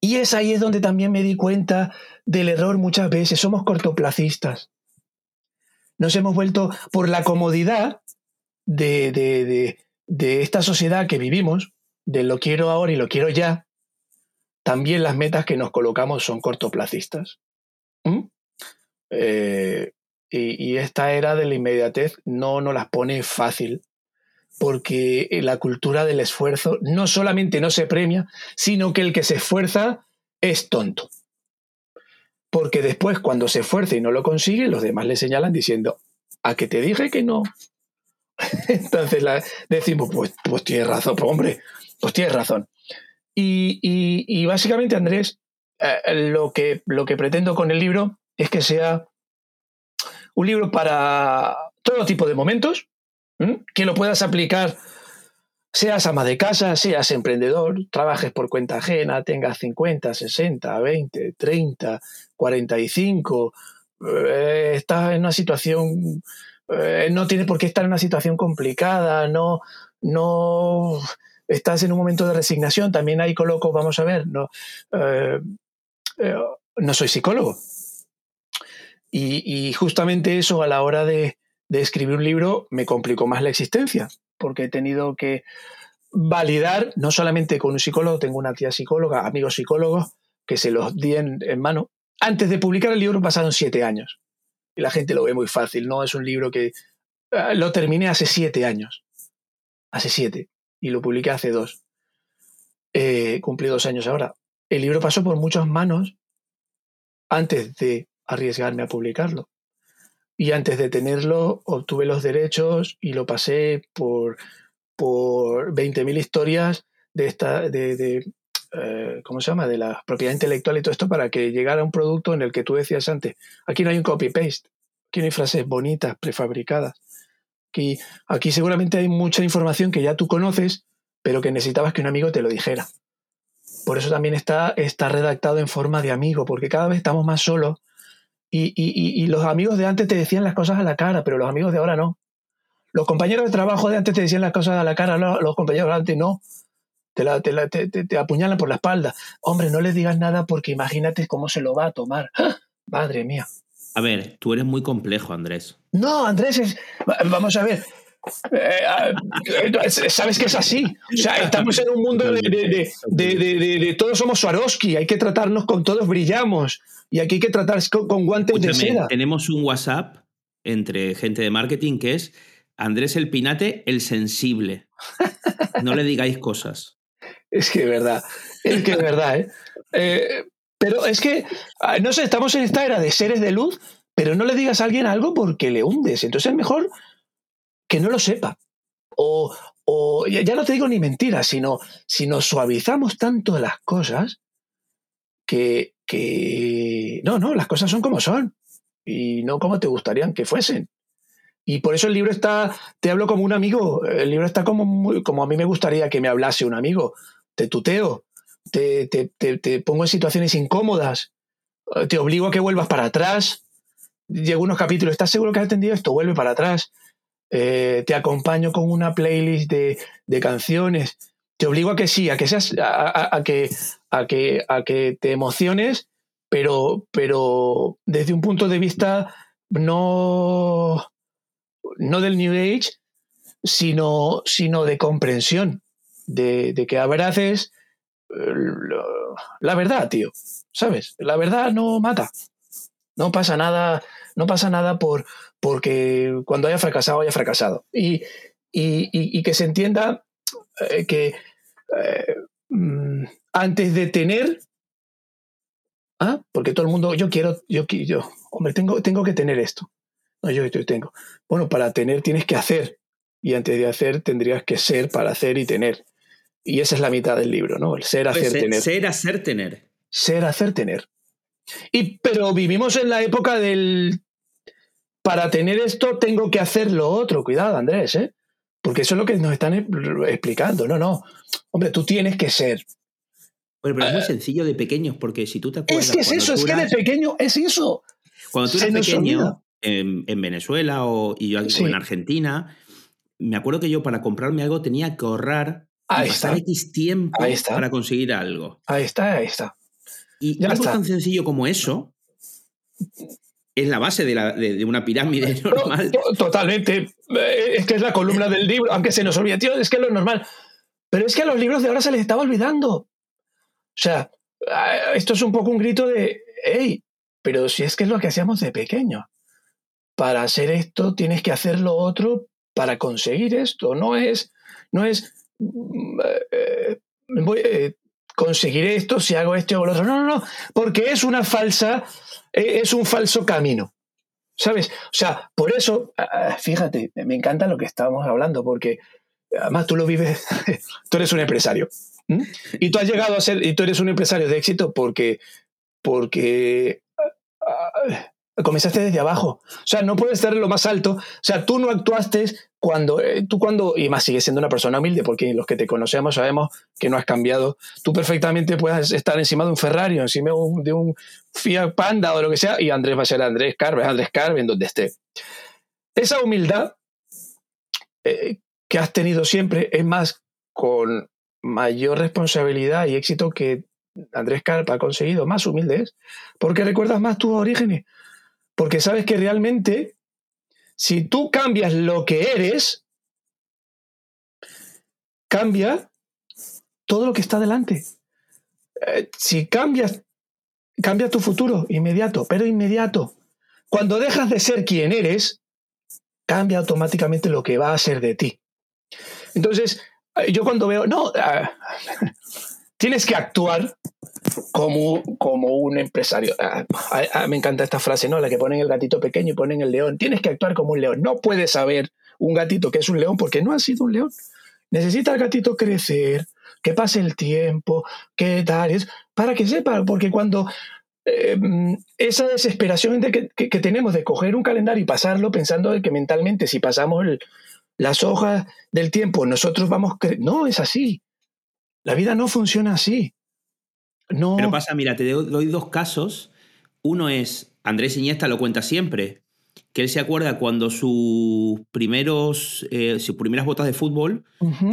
Y es ahí es donde también me di cuenta del error muchas veces. Somos cortoplacistas. Nos hemos vuelto por la comodidad de, de, de, esta sociedad que vivimos, de lo quiero ahora y lo quiero ya. También las metas que nos colocamos son cortoplacistas. ¿Mm? Eh, y, y, esta era de la inmediatez no nos las pone fácil porque la cultura del esfuerzo no solamente no se premia, sino que el que se esfuerza es tonto. Porque después cuando se esfuerza y no lo consigue, los demás le señalan diciendo, a que te dije que no. Entonces decimos, pues, pues tienes razón, pues hombre, pues tienes razón. Y, y, y básicamente, Andrés, eh, lo, que, lo que pretendo con el libro es que sea un libro para todo tipo de momentos, que lo puedas aplicar, seas ama de casa, seas emprendedor, trabajes por cuenta ajena, tengas 50, 60, 20, 30, 45, estás en una situación, eh, no tiene por qué estar en una situación complicada, no, no estás en un momento de resignación, también ahí coloco, vamos a ver, no, eh, eh, no soy psicólogo. Y, justamente eso a la hora de, escribir un libro me complicó más la existencia, porque he tenido que validar, no solamente con un psicólogo, tengo una tía psicóloga, amigos psicólogos, que se los di en, mano. Antes de publicar el libro pasaron siete años. Y la gente lo ve muy fácil, ¿no? Es un libro que uh, lo terminé hace siete años. Hace siete. Y lo publiqué hace dos. Eh, cumplí dos años ahora. El libro pasó por muchas manos antes de arriesgarme a publicarlo. Y antes de tenerlo, obtuve los derechos y lo pasé por, por 20.000 historias de esta, de, de eh, ¿cómo se llama? De la propiedad intelectual y todo esto para que llegara un producto en el que tú decías antes, aquí no hay un copy-paste, aquí no hay frases bonitas, prefabricadas. Aquí, aquí seguramente hay mucha información que ya tú conoces, pero que necesitabas que un amigo te lo dijera. Por eso también está, está redactado en forma de amigo, porque cada vez estamos más solos y, y, y, los amigos de antes te decían las cosas a la cara, pero los amigos de ahora no. Los compañeros de trabajo de antes te decían las cosas a la cara, no, los compañeros de antes no. Te, la, te, la, te, te, apuñalan por la espalda. Hombre, no les digas nada porque imagínate cómo se lo va a tomar. ¡Ah! Madre mía. A ver, tú eres muy complejo, Andrés. No, Andrés es. Vamos a ver. Eh, eh, sabes que es así. O sea, estamos en un mundo de, de, de, de todos somos Swarovski, hay que tratarnos con todos brillamos y aquí hay que tratar con, con guantes Escúchame, de seda. Tenemos un WhatsApp entre gente de marketing que es Andrés el Pinate, el sensible. No le digáis cosas. Es que es verdad, es que es verdad, ¿eh? ¿eh? Pero es que, ah, no sé, estamos en esta era de seres de luz, pero no le digas a alguien algo porque le hundes. Entonces es mejor que no lo sepa. O, o ya no te digo ni mentiras, sino, sino suavizamos tanto las cosas que, que no, no, las cosas son como son y no como te gustarían que fuesen. Y por eso el libro está, te hablo como un amigo, el libro está como, muy, como a mí me gustaría que me hablase un amigo. Te tuteo, te, te, te, pongo en situaciones incómodas, te obligo a que vuelvas para atrás. Llego unos capítulos, ¿estás seguro que has entendido esto? Vuelve para atrás. Eh, te acompaño con una playlist de, de, canciones. Te obligo a que sí, a que seas, a, a, a, que, a que, a que te emociones, pero, pero desde un punto de vista no, no del New Age, sino, sino de comprensión, de, que abraces la verdad, tío. ¿Sabes? La verdad no mata. No pasa nada, no pasa nada por, porque cuando haya fracasado, haya fracasado. Y, y que se entienda eh, que eh, mm, antes de tener, ¿ah? porque todo el mundo, yo quiero, yo, yo hombre, tengo, tengo que tener esto. No, yo, yo tengo. Bueno, para tener tienes que hacer. Y antes de hacer tendrías que ser para hacer y tener. Y esa es la mitad del libro, ¿no? El ser, Pues hacer, ser, tener. ser, hacer, tener. Ser, hacer, tener. Y, pero vivimos en la época del para tener esto tengo que hacer lo otro. Cuidado, Andrés, ¿eh? Porque eso es lo que nos están explicando. No, no. Hombre, tú tienes que ser. Bueno, pero es muy sencillo de pequeños, porque si tú te acuerdas. Es que es eso, es que de pequeño es eso. Cuando tú olvida. pequeño, en, en Venezuela o, y yo Sí. en Argentina, me acuerdo que yo para comprarme algo tenía que ahorrar Ahí pasar está. X tiempo Ahí está. para conseguir algo. Ahí está, ahí está. Y Ya algo está. tan sencillo como eso es la base de, la- de- de una pirámide No, normal. to- totalmente. Eh, Es que es la columna del libro, aunque se nos olvide, tío, es que es lo normal. Pero es que a los libros de ahora se les estaba olvidando. O sea, ah, esto es un poco un grito de, hey, pero si es que es lo que hacíamos de pequeño. Para hacer esto tienes que hacer lo otro para conseguir esto. No es, no es mm, eh, voy, eh, conseguir esto si hago esto o lo otro. No, no, no, porque es una falsa, eh, es un falso camino. ¿Sabes? O sea, por eso, ah, fíjate, me encanta lo que estábamos hablando, porque además tú lo vives, tú eres un empresario. Y tú has llegado a ser, y tú eres un empresario de éxito porque, porque ah, comenzaste desde abajo. O sea, no puedes estar en lo más alto. O sea, tú no actuaste cuando, eh, tú cuando, y más sigues siendo una persona humilde, porque los que te conocemos sabemos que no has cambiado. Tú perfectamente puedes estar encima de un Ferrari encima de un, de un Fiat Panda o lo que sea, y Andrés va a ser Andrés Carver, Andrés Carver, donde esté. Esa humildad eh, que has tenido siempre es más con mayor responsabilidad y éxito que Andrés Carpa ha conseguido, más humilde es, porque recuerdas más tus orígenes, porque sabes que realmente si tú cambias lo que eres, cambia todo lo que está delante. Eh, si cambias, cambia tu futuro inmediato, pero inmediato. Cuando dejas de ser quien eres, cambia automáticamente lo que va a ser de ti. Entonces, eh, yo cuando veo, no, ah, tienes que actuar como, como un empresario. Ah, ah, ah, me encanta esta frase, ¿no? La que ponen el gatito pequeño y ponen el león. Tienes que actuar como un león. No puedes saber un gatito que es un león porque no ha sido un león. Necesita el gatito crecer, que pase el tiempo, que tal, es para que sepa, porque cuando eh, esa desesperación de que, tenemos de coger un calendario y pasarlo pensando de que mentalmente si pasamos las hojas del tiempo nosotros vamos... No, es así. La vida no funciona así. No. Pero pasa, mira, te doy dos casos. Uno es, Andrés Iniesta lo cuenta siempre, que él se acuerda cuando sus primeros, eh, sus primeras botas de fútbol,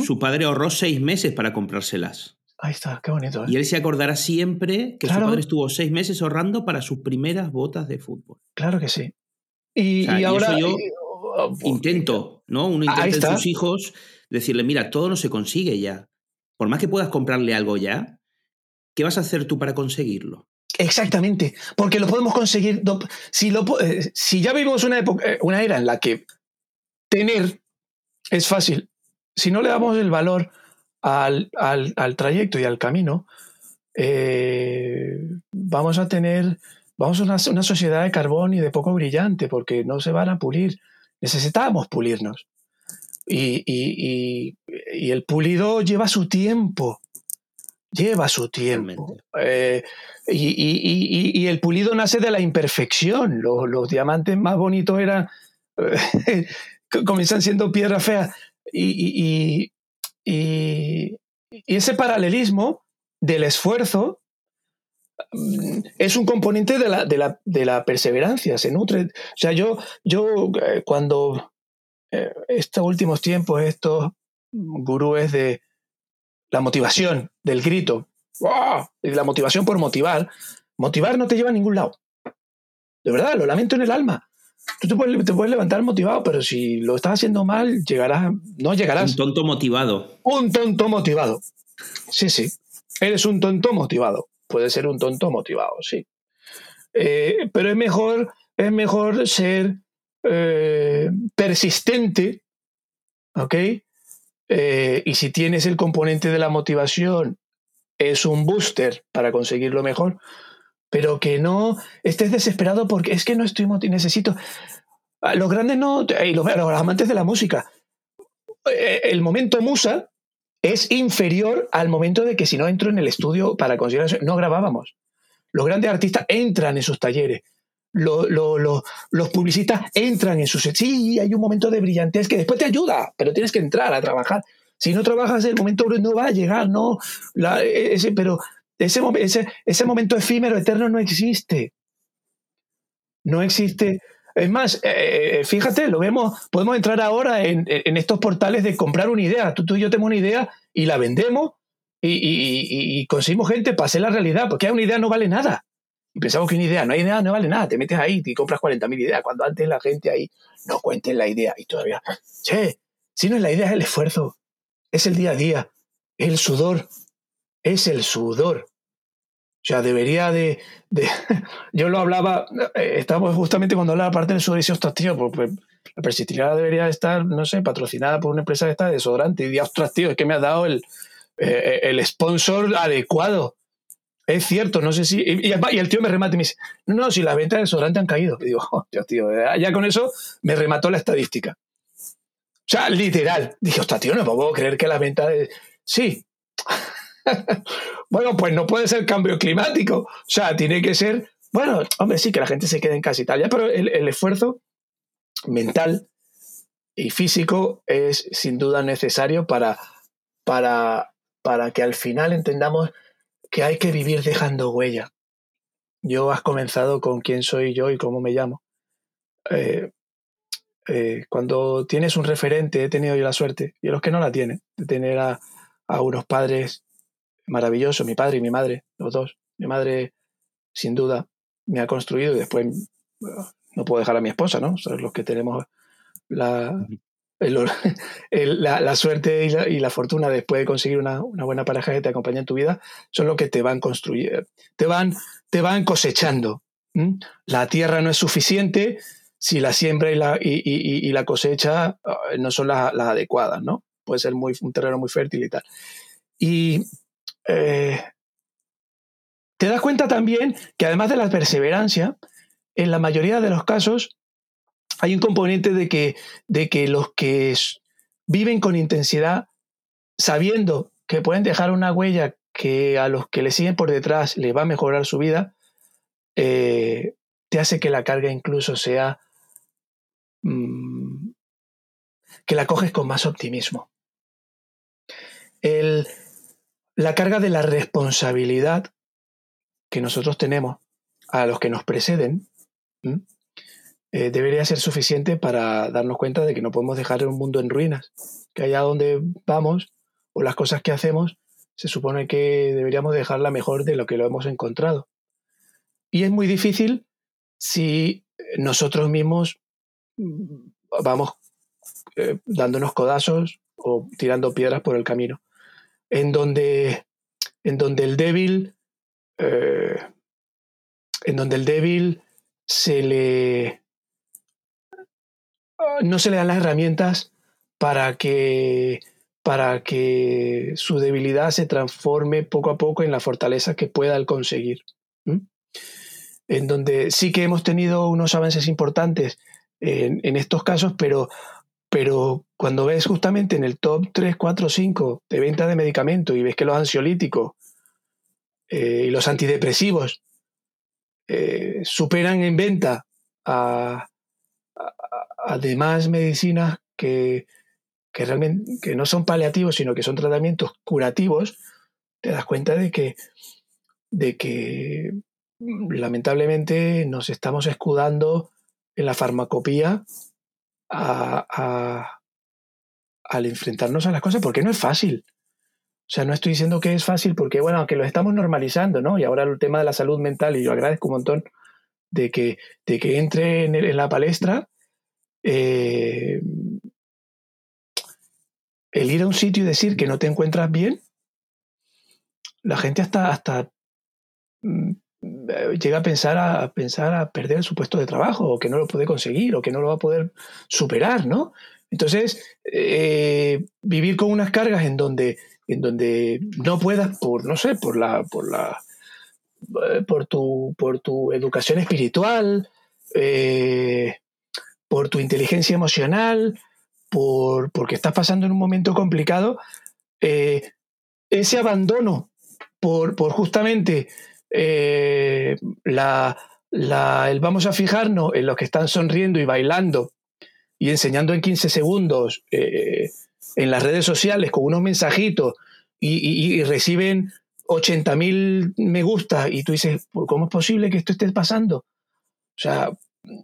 su padre ahorró seis meses para comprárselas. Ahí está, qué bonito. ¿eh? Y él se acordará siempre que Claro. su padre estuvo seis meses ahorrando para sus primeras botas de fútbol. Claro que sí. Y, O sea, y y ahora... yo y- oh, Intento, ¿no? Uno intenta en sus hijos decirle, mira, todo no se consigue ya. Por más que puedas comprarle algo ya, ¿qué vas a hacer tú para conseguirlo? Exactamente, porque lo podemos conseguir. eh, si ya vivimos una, época, eh, una era en la que tener es fácil, si no le damos el valor al, trayecto y al camino, eh, vamos a tener vamos a una, sociedad de carbón y de poco brillante, porque no se van a pulir. Necesitamos pulirnos. Y- y- y el pulido lleva su tiempo. Lleva su tiempo. Eh, y, y- y- el pulido nace de la imperfección. Los, los diamantes más bonitos eran. eh, comienzan siendo piedra fea. Y, ese paralelismo del esfuerzo mm, es un componente de la, de la- de la perseverancia. Se nutre. O sea, yo, yo eh, cuando eh, estos últimos tiempos, estos gurúes de la motivación, del grito, ¡guau! y la motivación por motivar, motivar no te lleva a ningún lado. De verdad, lo lamento en el alma. Tú te puedes, te puedes levantar motivado, pero si lo estás haciendo mal, llegarás, no llegarás. Un tonto motivado. Un tonto motivado. Sí, sí. Eres un tonto motivado. Puede ser un tonto motivado, sí. Eh, pero es mejor, es mejor ser eh, persistente, ¿ok? Eh, y si tienes el componente de la motivación, es un booster para conseguirlo mejor, pero que no estés desesperado porque es que no estoy necesito. Los grandes no, y los, amantes de la música, eh, el momento musa es inferior al momento de que si no entro en el estudio para eso, no grabábamos. Los grandes artistas entran en sus talleres. Los publicistas entran en sus... Sí, hay un momento de brillantez que después te ayuda, pero tienes que entrar a trabajar. Si no trabajas, el momento no va a llegar, no. ese, pero ese, ese, ese momento efímero, eterno, no existe. No existe. Es más, eh, eh, fíjate, lo vemos, podemos entrar ahora en, estos portales de comprar una idea. Tú, tú y yo tenemos una idea y la vendemos y, conseguimos gente para hacer la realidad, porque una idea no vale nada. Y pensamos que una idea, no hay idea, no vale nada. Te metes ahí y compras 40.000 ideas, cuando antes la gente ahí no cuente la idea y todavía, che, si no es la idea, es el esfuerzo, es el día a día, es el sudor, es el sudor. O sea, debería de. yo lo hablaba, eh, estamos justamente cuando hablaba parte del sudor y ostras, tío, pues, pues la persistibilidad debería estar, no sé, patrocinada por una empresa de esta de desodorante. Y ostras, tío, es que me ha dado el, eh, el sponsor adecuado. Es cierto, no sé si. Y, el tío me remata y me dice: No, si las ventas de desodorante han caído. Digo, oh, tío, ya con eso me remató la estadística. O sea, literal. Dije, ostras, tío, no puedo creer que las ventas. Sí, bueno, pues no puede ser cambio climático. O sea, tiene que ser, bueno, hombre, sí, que la gente se quede en casa y tal, ya, pero el, esfuerzo mental y físico es sin duda necesario para, para, para que al final entendamos que hay que vivir dejando huella. Yo has comenzado con quién soy yo y cómo me llamo. Eh, eh, cuando tienes un referente, he tenido yo la suerte, y los que no la tienen, de tener a, a unos padres maravilloso, mi padre y mi madre, los dos. Mi madre, sin duda, me ha construido y después no puedo dejar a mi esposa, ¿no? Son los que tenemos la, la, suerte y la, fortuna después de conseguir una, buena pareja que te acompaña en tu vida, son los que te van construyendo, te van, te van cosechando. La tierra no es suficiente si la siembra y la, y, la cosecha ah, no son las, las, adecuadas, ¿no? Puede ser muy, un terreno muy fértil y tal. Y eh, te das cuenta también que además de la perseverancia, en la mayoría de los casos hay un componente de que, de que los que viven con intensidad, sabiendo que pueden dejar una huella que a los que le siguen por detrás les va a mejorar su vida, eh, te hace que la carga incluso sea mm, que la coges con más optimismo. La carga de la responsabilidad que nosotros tenemos a los que nos preceden eh, debería ser suficiente para darnos cuenta de que no podemos dejar un mundo en ruinas, que allá donde vamos o las cosas que hacemos se supone que deberíamos dejarla mejor de lo que lo hemos encontrado. Y es muy difícil si nosotros mismos mm, vamos eh, dándonos codazos o tirando piedras por el camino en donde, en donde el débil, eh, en donde el débil se le, no se le dan las herramientas para que, para que su debilidad se transforme poco a poco en la fortaleza que pueda conseguir. En donde sí que hemos tenido unos avances importantes en, en estos casos, pero pero cuando ves justamente en el top 3, 4, 5 de venta de medicamentos y ves que los ansiolíticos eh, y los antidepresivos eh, superan en venta a, demás medicinas que, realmente que no son paliativos, sino que son tratamientos curativos, te das cuenta de que, de que lamentablemente nos estamos escudando en la farmacopía al enfrentarnos a las cosas, porque no es fácil. O sea, no estoy diciendo que es fácil porque, bueno, que lo estamos normalizando, ¿no? Y ahora el tema de la salud mental, y yo agradezco un montón de que, de que entre en, la palestra, eh, el ir a un sitio y decir que no te encuentras bien, la gente hasta, hasta mm, llega a pensar a, pensar a perder su puesto de trabajo o que no lo puede conseguir o que no lo va a poder superar, ¿no? Entonces, eh, vivir con unas cargas en donde, en donde no puedas, por, no sé, por la, por la, eh, por tu, por tu educación espiritual, por tu inteligencia emocional, por, porque estás pasando en un momento complicado, ese abandono por, justamente la, la, el vamos a fijarnos en los que están sonriendo y bailando y enseñando en 15 segundos eh, en las redes sociales con unos mensajitos y, reciben 80.000 me gusta y tú dices, ¿cómo es posible que esto esté pasando? O sea,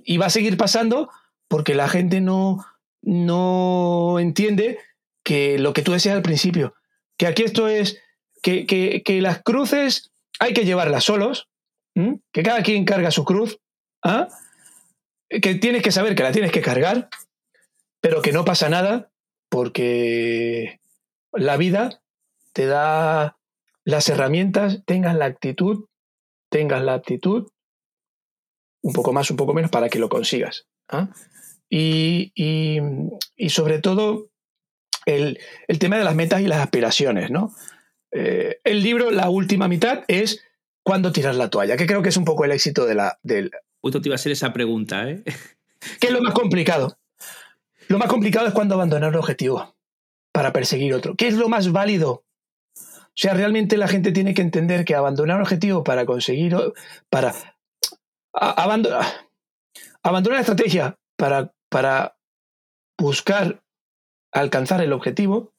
y va a seguir pasando porque la gente no, no entiende que lo que tú decías al principio, que aquí esto es que, que, las cruces hay que llevarlas solos, que cada quien carga su cruz, ¿ah? que tienes que saber que la tienes que cargar, pero que no pasa nada porque la vida te da las herramientas, tengas la actitud, tengas la aptitud, un poco más, un poco menos, para que lo consigas. ¿ah? Y, sobre todo el, tema de las metas y las aspiraciones. ¿no? Eh, el libro, la última mitad, es cuándo tirar la toalla, que creo que es un poco el éxito de la, del, Justo te iba a hacer esa pregunta, ¿eh? ¿Qué es lo más complicado? Lo más complicado es cuando abandonar un objetivo para perseguir otro. ¿Qué es lo más válido? O sea, realmente la gente tiene que entender que abandonar un objetivo para conseguir, para abandonar, abandonar la estrategia para, para buscar alcanzar el objetivo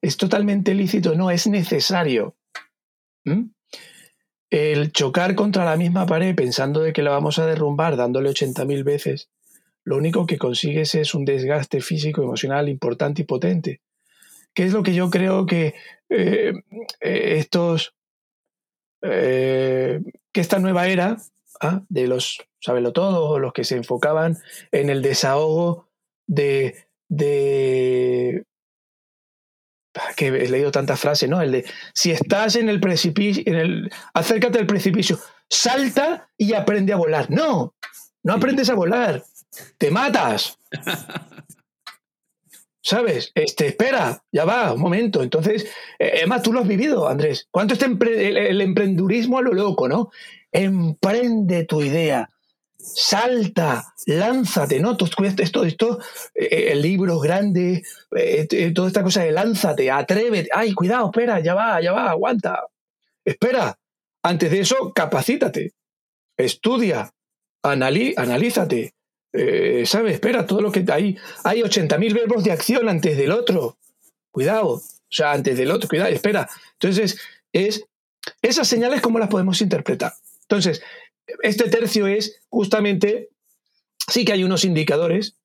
es totalmente lícito, no es necesario. ¿Mm? el chocar contra la misma pared pensando de que la vamos a derrumbar dándole 80.000 veces, lo único que consigues es un desgaste físico, emocional importante y potente. ¿Qué es lo que yo creo que eh, eh, estos, eh, que esta nueva era ¿ah? de los sabelo todo, los que se enfocaban en el desahogo de, de que he leído tantas frases, ¿no? El de si estás en el precipicio, en el, acércate al precipicio, salta y aprende a volar. No, no aprendes a volar, te matas. ¿Sabes? Este, espera, ya va, un momento. Entonces, eh, además tú lo has vivido, Andrés. ¿Cuánto está el, el emprendurismo a lo loco, no? Emprende tu idea salta, lánzate, ¿no? Esto, esto, eh, el libro grande, eh, toda esta cosa de lánzate, atrévete, ay, cuidado, espera, ya va, ya va, aguanta. Espera, antes de eso, capacítate, estudia, analízate, eh, ¿sabes? Espera, todo lo que hay, hay 80.000 verbos de acción antes del otro, cuidado, o sea, antes del otro, cuidado, espera. Entonces, es, esas señales, ¿cómo las podemos interpretar? Entonces, este tercio es justamente, sí que hay unos indicadores.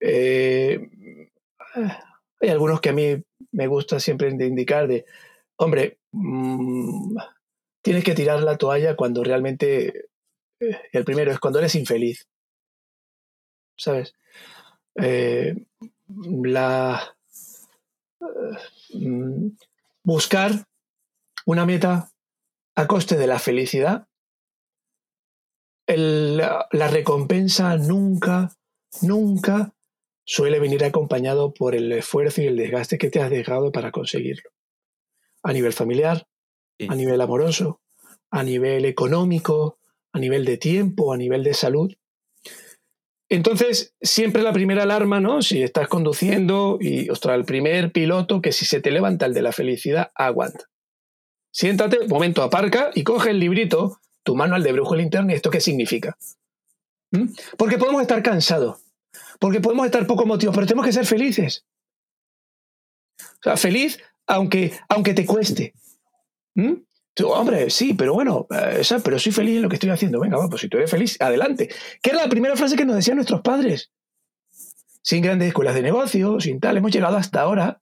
Eh, hay algunos que a mí me gusta siempre indicar de, hombre, mm, tienes que tirar la toalla cuando realmente, eh, el primero es cuando eres infeliz. ¿Sabes? Eh, la, mm, buscar una meta a coste de la felicidad la recompensa nunca, nunca suele venir acompañado por el esfuerzo y el desgaste que te has dejado para conseguirlo. A nivel familiar, a nivel amoroso, a nivel económico, a nivel de tiempo, a nivel de salud. Entonces, siempre la primera alarma, ¿no? Si estás conduciendo y, ostras, el primer piloto que si se te levanta el de la felicidad, aguanta. Siéntate, momento, aparca y coge el librito tu manual de brujo interno y esto qué significa. ¿Mm? Porque podemos estar cansados, porque podemos estar poco motivados, pero tenemos que ser felices. O sea, feliz aunque, aunque te cueste. ¿Mm? hombre, sí, pero bueno, eh, pero soy feliz en lo que estoy haciendo. Venga, pues si tú eres feliz, adelante. Que era la primera frase que nos decían nuestros padres. Sin grandes escuelas de negocio, sin tal, hemos llegado hasta ahora.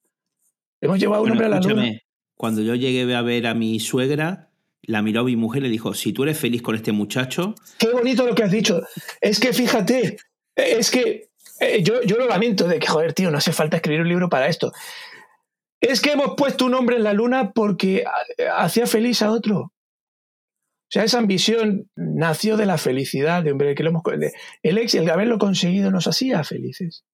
Hemos llevado a un hombre a la luna. Cuando yo llegué a ver a mi suegra, la miró a mi mujer y le dijo, si tú eres feliz con este muchacho... Qué bonito lo que has dicho. Es que fíjate, es que eh, yo, yo lo lamento de que, joder, tío, no hace falta escribir un libro para esto. Es que hemos puesto un hombre en la luna porque hacía feliz a otro. O sea, esa ambición nació de la felicidad de hombre que lo hemos. el ex, el haberlo conseguido, nos hacía felices.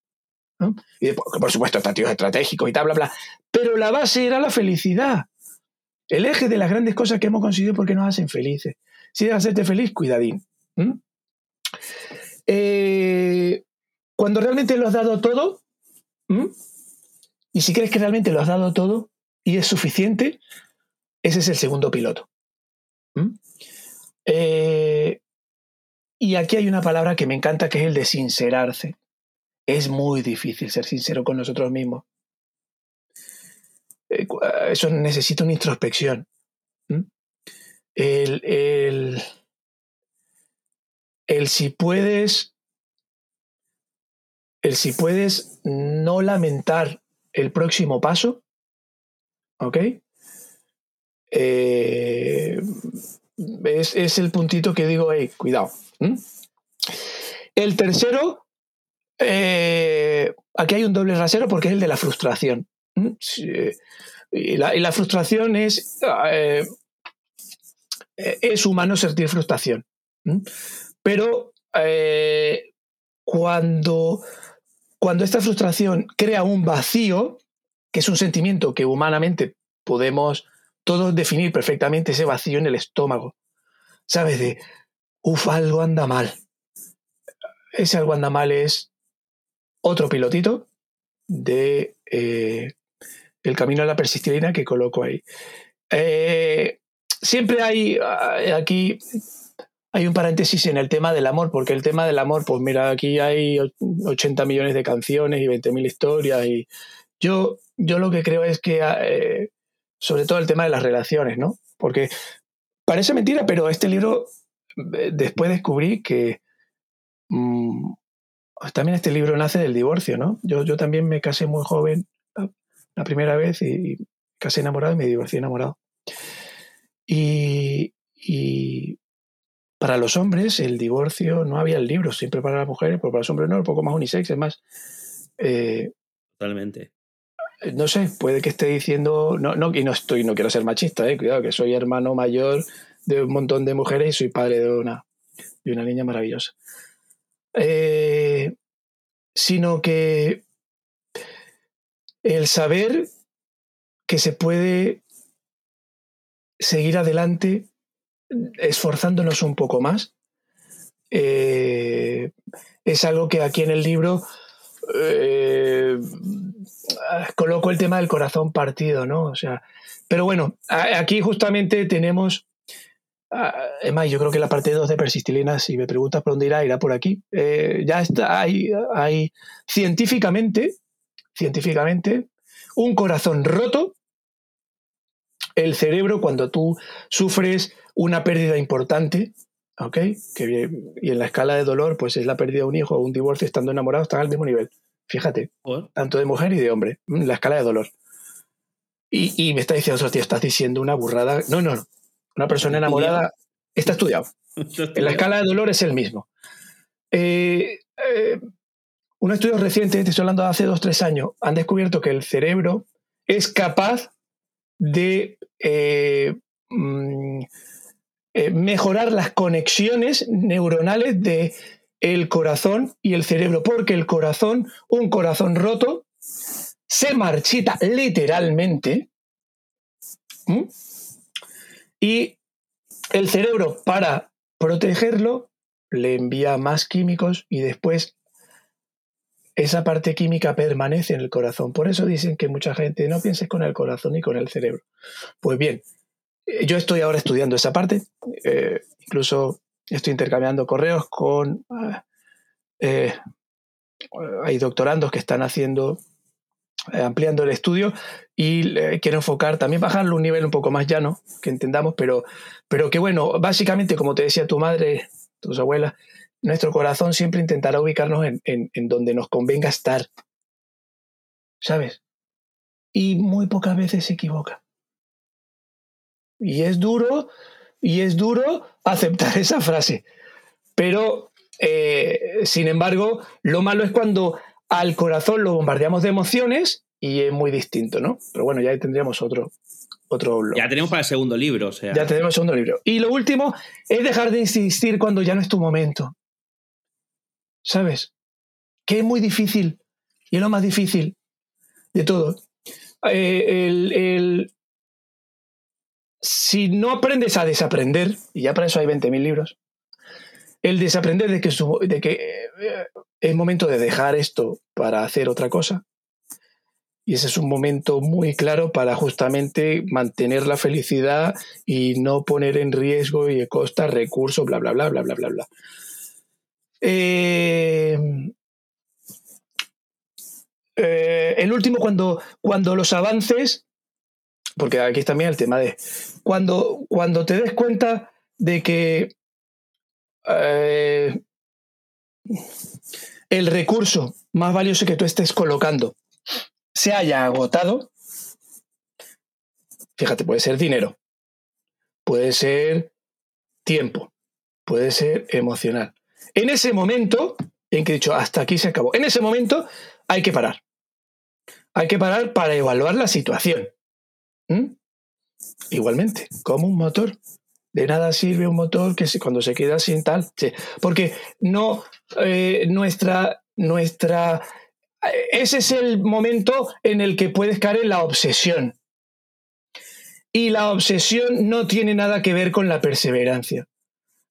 Y por supuesto, estrategios estratégicos y tal, bla, bla. Pero la base era la felicidad. El eje de las grandes cosas que hemos conseguido porque nos hacen felices. Si dejas hacerte feliz, cuidadín. Eh, cuando realmente lo has dado todo, y si crees que realmente lo has dado todo y es suficiente, ese es el segundo piloto. Eh, y aquí hay una palabra que me encanta que es el de sincerarse. Es muy difícil ser sincero con nosotros mismos. Eh, eso necesita una introspección. El, el, el si puedes el si puedes no lamentar el próximo paso, ¿ok? Eh, es, el puntito que digo, hey, cuidado. El tercero, eh, aquí hay un doble rasero porque es el de la frustración. y, la, frustración es, eh, es humano sentir frustración. Pero cuando cuando esta frustración crea un vacío, que es un sentimiento que humanamente podemos todos definir perfectamente ese vacío en el estómago, ¿sabes? De, uff, algo anda mal. Ese algo anda mal es otro pilotito de eh, el camino a la persistirina que coloco ahí. Eh, siempre hay eh, aquí hay un paréntesis en el tema del amor, porque el tema del amor, pues mira, aquí hay 80 millones de canciones y 20.000 historias y yo, yo lo que creo es que, sobre todo el tema de las relaciones, ¿no? Porque parece mentira, pero este libro, después descubrí que mm, también este libro nace del divorcio, ¿no? Yo, yo también me casé muy joven la, primera vez y, casé enamorado y me divorcié enamorado. y, para los hombres, el divorcio no había el libro, siempre para las mujeres, pero para los hombres no, un poco más unisex, es más. Eh, Totalmente. No sé, puede que esté diciendo. No, no, y no estoy, no quiero ser machista, eh, cuidado, que soy hermano mayor de un montón de mujeres y soy padre de una, de una niña maravillosa. Eh, sino que el saber que se puede seguir adelante esforzándonos un poco más. Eh, es algo que aquí en el libro eh, coloco el tema del corazón partido, ¿no? O sea, pero bueno, aquí justamente tenemos. Además, yo creo que la parte 2 de Persistilina, si me preguntas por dónde irá, irá por aquí. Eh, ya está, hay, hay científicamente, científicamente, un corazón roto. El cerebro, cuando tú sufres una pérdida importante, ¿ok? Que, y en la escala de dolor, pues es la pérdida de un hijo o un divorcio estando enamorado, están al mismo nivel. Fíjate, tanto de mujer y de hombre, la escala de dolor. Y, me está diciendo, tío, estás diciendo una burrada. No, no, no. Una persona enamorada está estudiado. En la escala de dolor es el mismo. Eh, eh, un estudio reciente, te estoy hablando de hace dos, tres años, han descubierto que el cerebro es capaz de eh, mm, eh, mejorar las conexiones neuronales de el corazón y el cerebro, porque el corazón, un corazón roto, se marchita literalmente y el cerebro para protegerlo le envía más químicos y después esa parte química permanece en el corazón. Por eso dicen que mucha gente no pienses con el corazón y con el cerebro. Pues bien, eh, yo estoy ahora estudiando esa parte, eh, incluso estoy intercambiando correos con... Ah, eh, hay doctorandos que están haciendo, ampliando el estudio y quiero enfocar, también bajarlo un nivel un poco más llano, que entendamos, pero, pero que bueno, básicamente, como te decía tu madre, tus abuelas, nuestro corazón siempre intentará ubicarnos en, en donde nos convenga estar. ¿Sabes? Y muy pocas veces se equivoca. Y es duro, y es duro aceptar esa frase. Pero, eh, sin embargo, lo malo es cuando al corazón lo bombardeamos de emociones y es muy distinto, ¿no? Pero bueno, ya tendríamos otro, otro Ya tenemos para el segundo libro, o sea. Ya tenemos el segundo libro. Y lo último es dejar de insistir cuando ya no es tu momento. ¿Sabes? Que es muy difícil Y es lo más difícil de todo. Eh, el, si no aprendes a desaprender, y ya para eso hay 20.000 libros, el desaprender de que, que eh, es momento de dejar esto para hacer otra cosa, y ese es un momento muy claro para justamente mantener la felicidad y no poner en riesgo y costa recursos, bla, bla, bla, bla, bla, bla, bla. Eh, eh, el último, cuando, cuando los avances, porque aquí también el tema de, cuando, cuando te des cuenta de que eh, el recurso más valioso que tú estés colocando se haya agotado, fíjate, puede ser dinero, puede ser tiempo, puede ser emocional. En ese momento, en que he dicho, hasta aquí se acabó, en ese momento hay que parar. Hay que parar para evaluar la situación. Igualmente, como un motor. De nada sirve un motor que cuando se queda sin tal. Porque no, eh, nuestra, nuestra ese es el momento en el que puedes caer en la obsesión. Y la obsesión no tiene nada que ver con la perseverancia.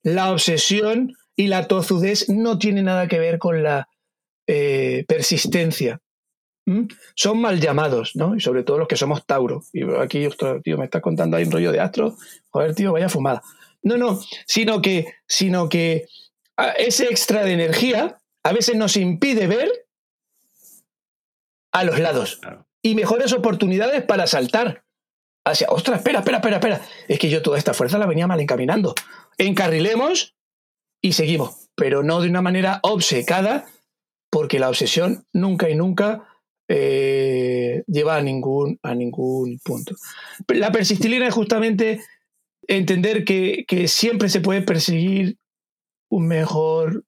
La obsesión y la tozudez no tienen nada que ver con la eh, persistencia. Son mal llamados, ¿no? Y sobre todo los que somos Tauro. Y aquí, tío, me estás contando ahí un rollo de astro. Joder, tío, vaya fumada. No, no, sino que, sino que ese extra de energía a veces nos impide ver a los lados. Y mejores oportunidades para saltar hacia, ostras, espera, espera, espera, espera. Es que yo toda esta fuerza la venía mal encaminando. Encarrilemos y seguimos, pero no de una manera obcecada, porque la obsesión nunca y nunca eh, lleva a ningún, a ningún punto. La persistilina es justamente entender que, que siempre se puede perseguir un mejor...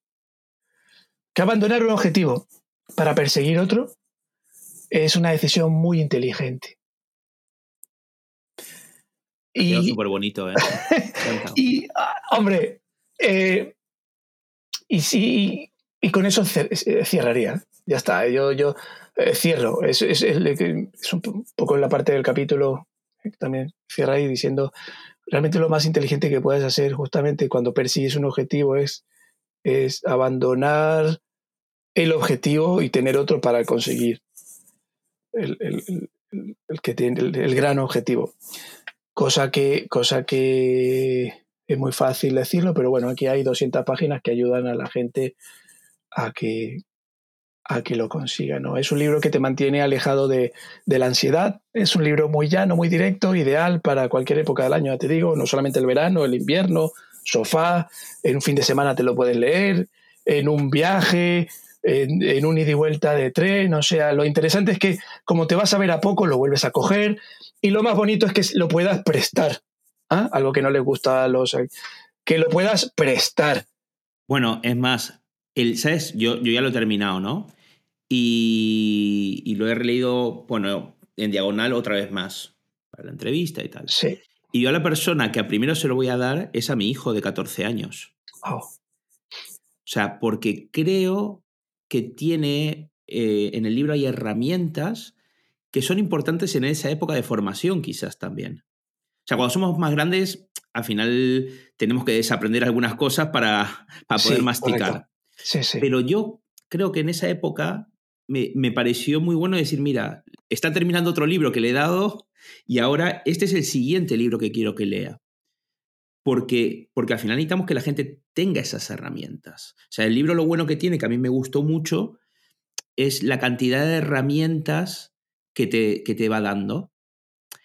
que abandonar un objetivo para perseguir otro es una decisión muy inteligente. Y súper bonito, ¿eh? y, ah, hombre, eh, y sí, y con eso eh, cerraría. Ya está, yo, yo eh, cierro. Es, es, un poco en la parte del capítulo también cierra ahí diciendo, realmente lo más inteligente que puedes hacer justamente cuando persigues un objetivo es, es abandonar el objetivo y tener otro para conseguir el, que tiene el, gran objetivo. Cosa que, cosa que es muy fácil decirlo, pero bueno, aquí hay 200 páginas que ayudan a la gente a que, a que lo consiga. ¿no? Es un libro que te mantiene alejado de, de, la ansiedad. Es un libro muy llano, muy directo, ideal para cualquier época del año, ya te digo, no solamente el verano, el invierno, sofá, en un fin de semana te lo puedes leer, en un viaje, en, un ida y vuelta de tren, o sea, lo interesante es que como te vas a ver a poco, lo vuelves a coger y lo más bonito es que lo puedas prestar, ¿ah? algo que no le gusta a los... que lo puedas prestar. Bueno, es más, el, ¿sabes? Yo, yo ya lo he terminado, ¿no? Y, y lo he releído, bueno, en diagonal otra vez más, para la entrevista y tal. Sí. Y yo a la persona que a primero se lo voy a dar es a mi hijo de 14 años. Oh. O sea, porque creo que tiene, eh, en el libro hay herramientas que son importantes en esa época de formación quizás también. O sea, cuando somos más grandes, al final tenemos que desaprender algunas cosas para, para poder masticar. Sí, sí. Pero yo creo que en esa época me, me, pareció muy bueno decir, mira, está terminando otro libro que le he dado y ahora este es el siguiente libro que quiero que lea porque, porque al final necesitamos que la gente tenga esas herramientas. O sea, el libro lo bueno que tiene, que a mí me gustó mucho, es la cantidad de herramientas que te, que te va dando,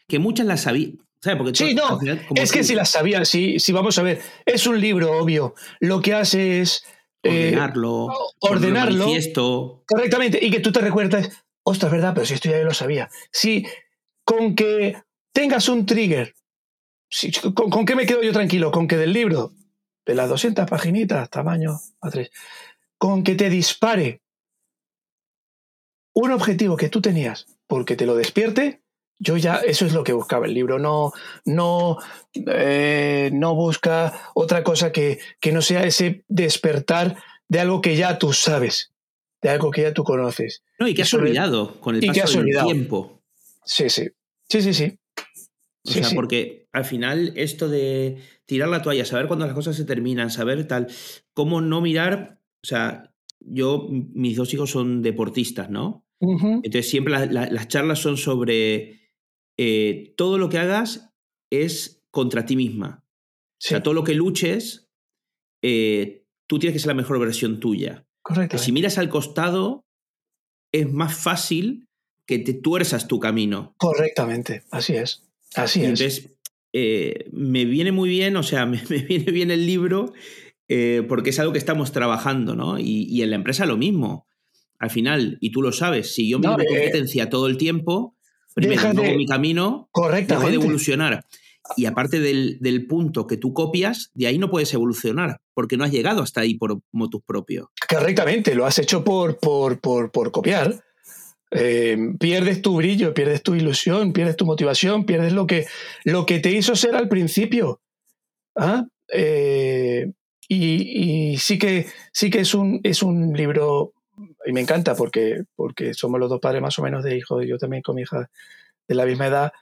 que muchas las sabía. Porque sí, no, es que si las sabían, si, si vamos a ver, es un libro obvio, lo que hace es... Eh, ordenarlo. ordenarlo. Manifiesto. Correctamente, y que tú te recuerdes, ostras, verdad, pero si esto ya lo sabía. Si con que tengas un trigger ¿con, qué me quedo yo tranquilo? Con que del libro, de las 200 paginitas, tamaño A3, con que te dispare un objetivo que tú tenías porque te lo despierte, yo ya, eso es lo que buscaba el libro. No, no, eh, no busca otra cosa que, que no sea ese despertar de algo que ya tú sabes. de algo que ya tú conoces. No, y que has olvidado con el paso del tiempo. Sí, sí. Sí, sí, sí. O sea, porque al final esto de tirar la toalla, saber cuándo las cosas se terminan, saber tal, cómo no mirar, o sea, yo, mis dos hijos son deportistas, ¿no? Entonces siempre las charlas son sobre eh, todo lo que hagas es contra ti misma. O sea, todo lo que luches, eh, tú tienes que ser la mejor versión tuya. Correcto. Si miras al costado, es más fácil que te tuerzas tu camino. Correctamente, así es. Así es. Entonces, eh, me viene muy bien, o sea, me, viene bien el libro eh, porque es algo que estamos trabajando, ¿no? Y, en la empresa lo mismo. Al final, y tú lo sabes, si yo miro no, competencia todo el tiempo, primero de, mi camino, dejo de evolucionar. Y aparte del, del, punto que tú copias, de ahí no puedes evolucionar, porque no has llegado hasta ahí por motus propio. Correctamente, lo has hecho por, por, por, por copiar. Eh, pierdes tu brillo, pierdes tu ilusión, pierdes tu motivación, pierdes lo que, lo que te hizo ser al principio. ¿Ah? Eh, y, sí que, sí que es, un, es un libro, y me encanta porque, porque somos los dos padres más o menos de hijos, yo también con mi hija de la misma edad.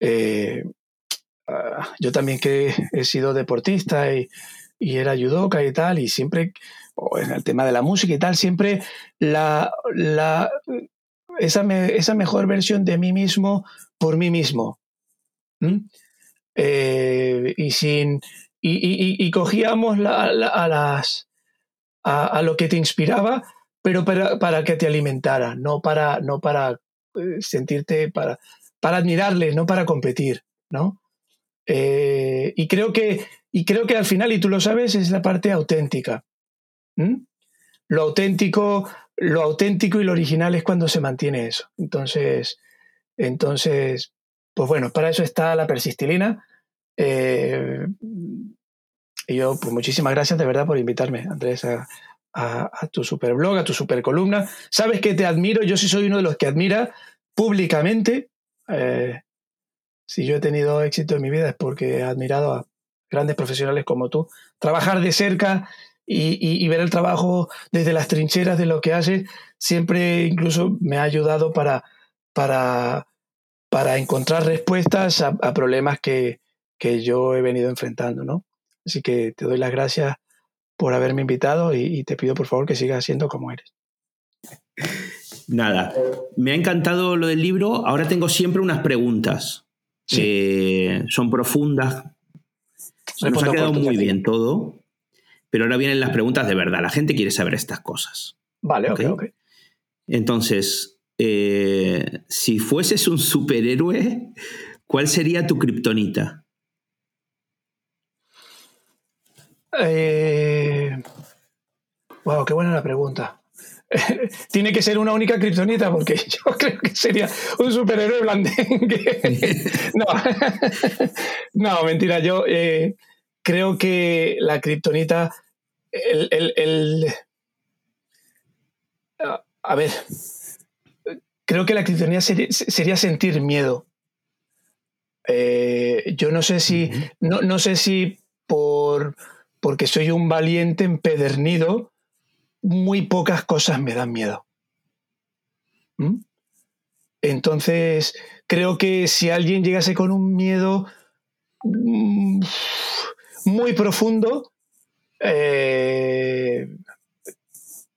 Eh, ah, yo también que he sido deportista y, y era judoka y tal, y siempre, en el tema de la música y tal, siempre la, la, esa, esa mejor versión de mí mismo por mí mismo. Eh, y sin. Y, cogíamos a las. A, lo que te inspiraba, pero para, para, que te alimentara, no para, no para eh, sentirte, para, para admirarle, no para competir, ¿no? Eh, y, creo que, y creo que al final, y tú lo sabes, es la parte auténtica. Lo auténtico lo auténtico y lo original es cuando se mantiene eso. Entonces, entonces pues bueno, para eso está la persistilina. Eh, y yo, pues muchísimas gracias de verdad por invitarme, Andrés, a, tu super blog, a tu super columna. Sabes que te admiro, yo sí soy uno de los que admira públicamente. Eh, si yo he tenido éxito en mi vida es porque he admirado a grandes profesionales como tú. Trabajar de cerca y, ver el trabajo desde las trincheras de lo que hace, siempre incluso me ha ayudado para, para, para encontrar respuestas a, problemas que, que, yo he venido enfrentando, ¿no? Así que te doy las gracias por haberme invitado y, te pido por favor que sigas siendo como eres. Nada, me ha encantado lo del libro. Ahora tengo siempre unas preguntas. Sí. son profundas. Nos ha quedado muy bien todo. Pero ahora vienen las preguntas de verdad. La gente quiere saber estas cosas. Vale, ok, ok. Entonces, eh, si fueses un superhéroe, ¿cuál sería tu kriptonita? Eh... Wow, qué buena la pregunta. Tiene que ser una única kriptonita porque yo creo que sería un superhéroe blandengue. no, no, mentira. Yo eh, creo que la kriptonita el, a ver, creo que la criptonía sería, sentir miedo. Eh, yo no sé si, no, no, sé si por, porque soy un valiente empedernido, muy pocas cosas me dan miedo. ¿Mm? Entonces, creo que si alguien llegase con un miedo mm, muy profundo, eh,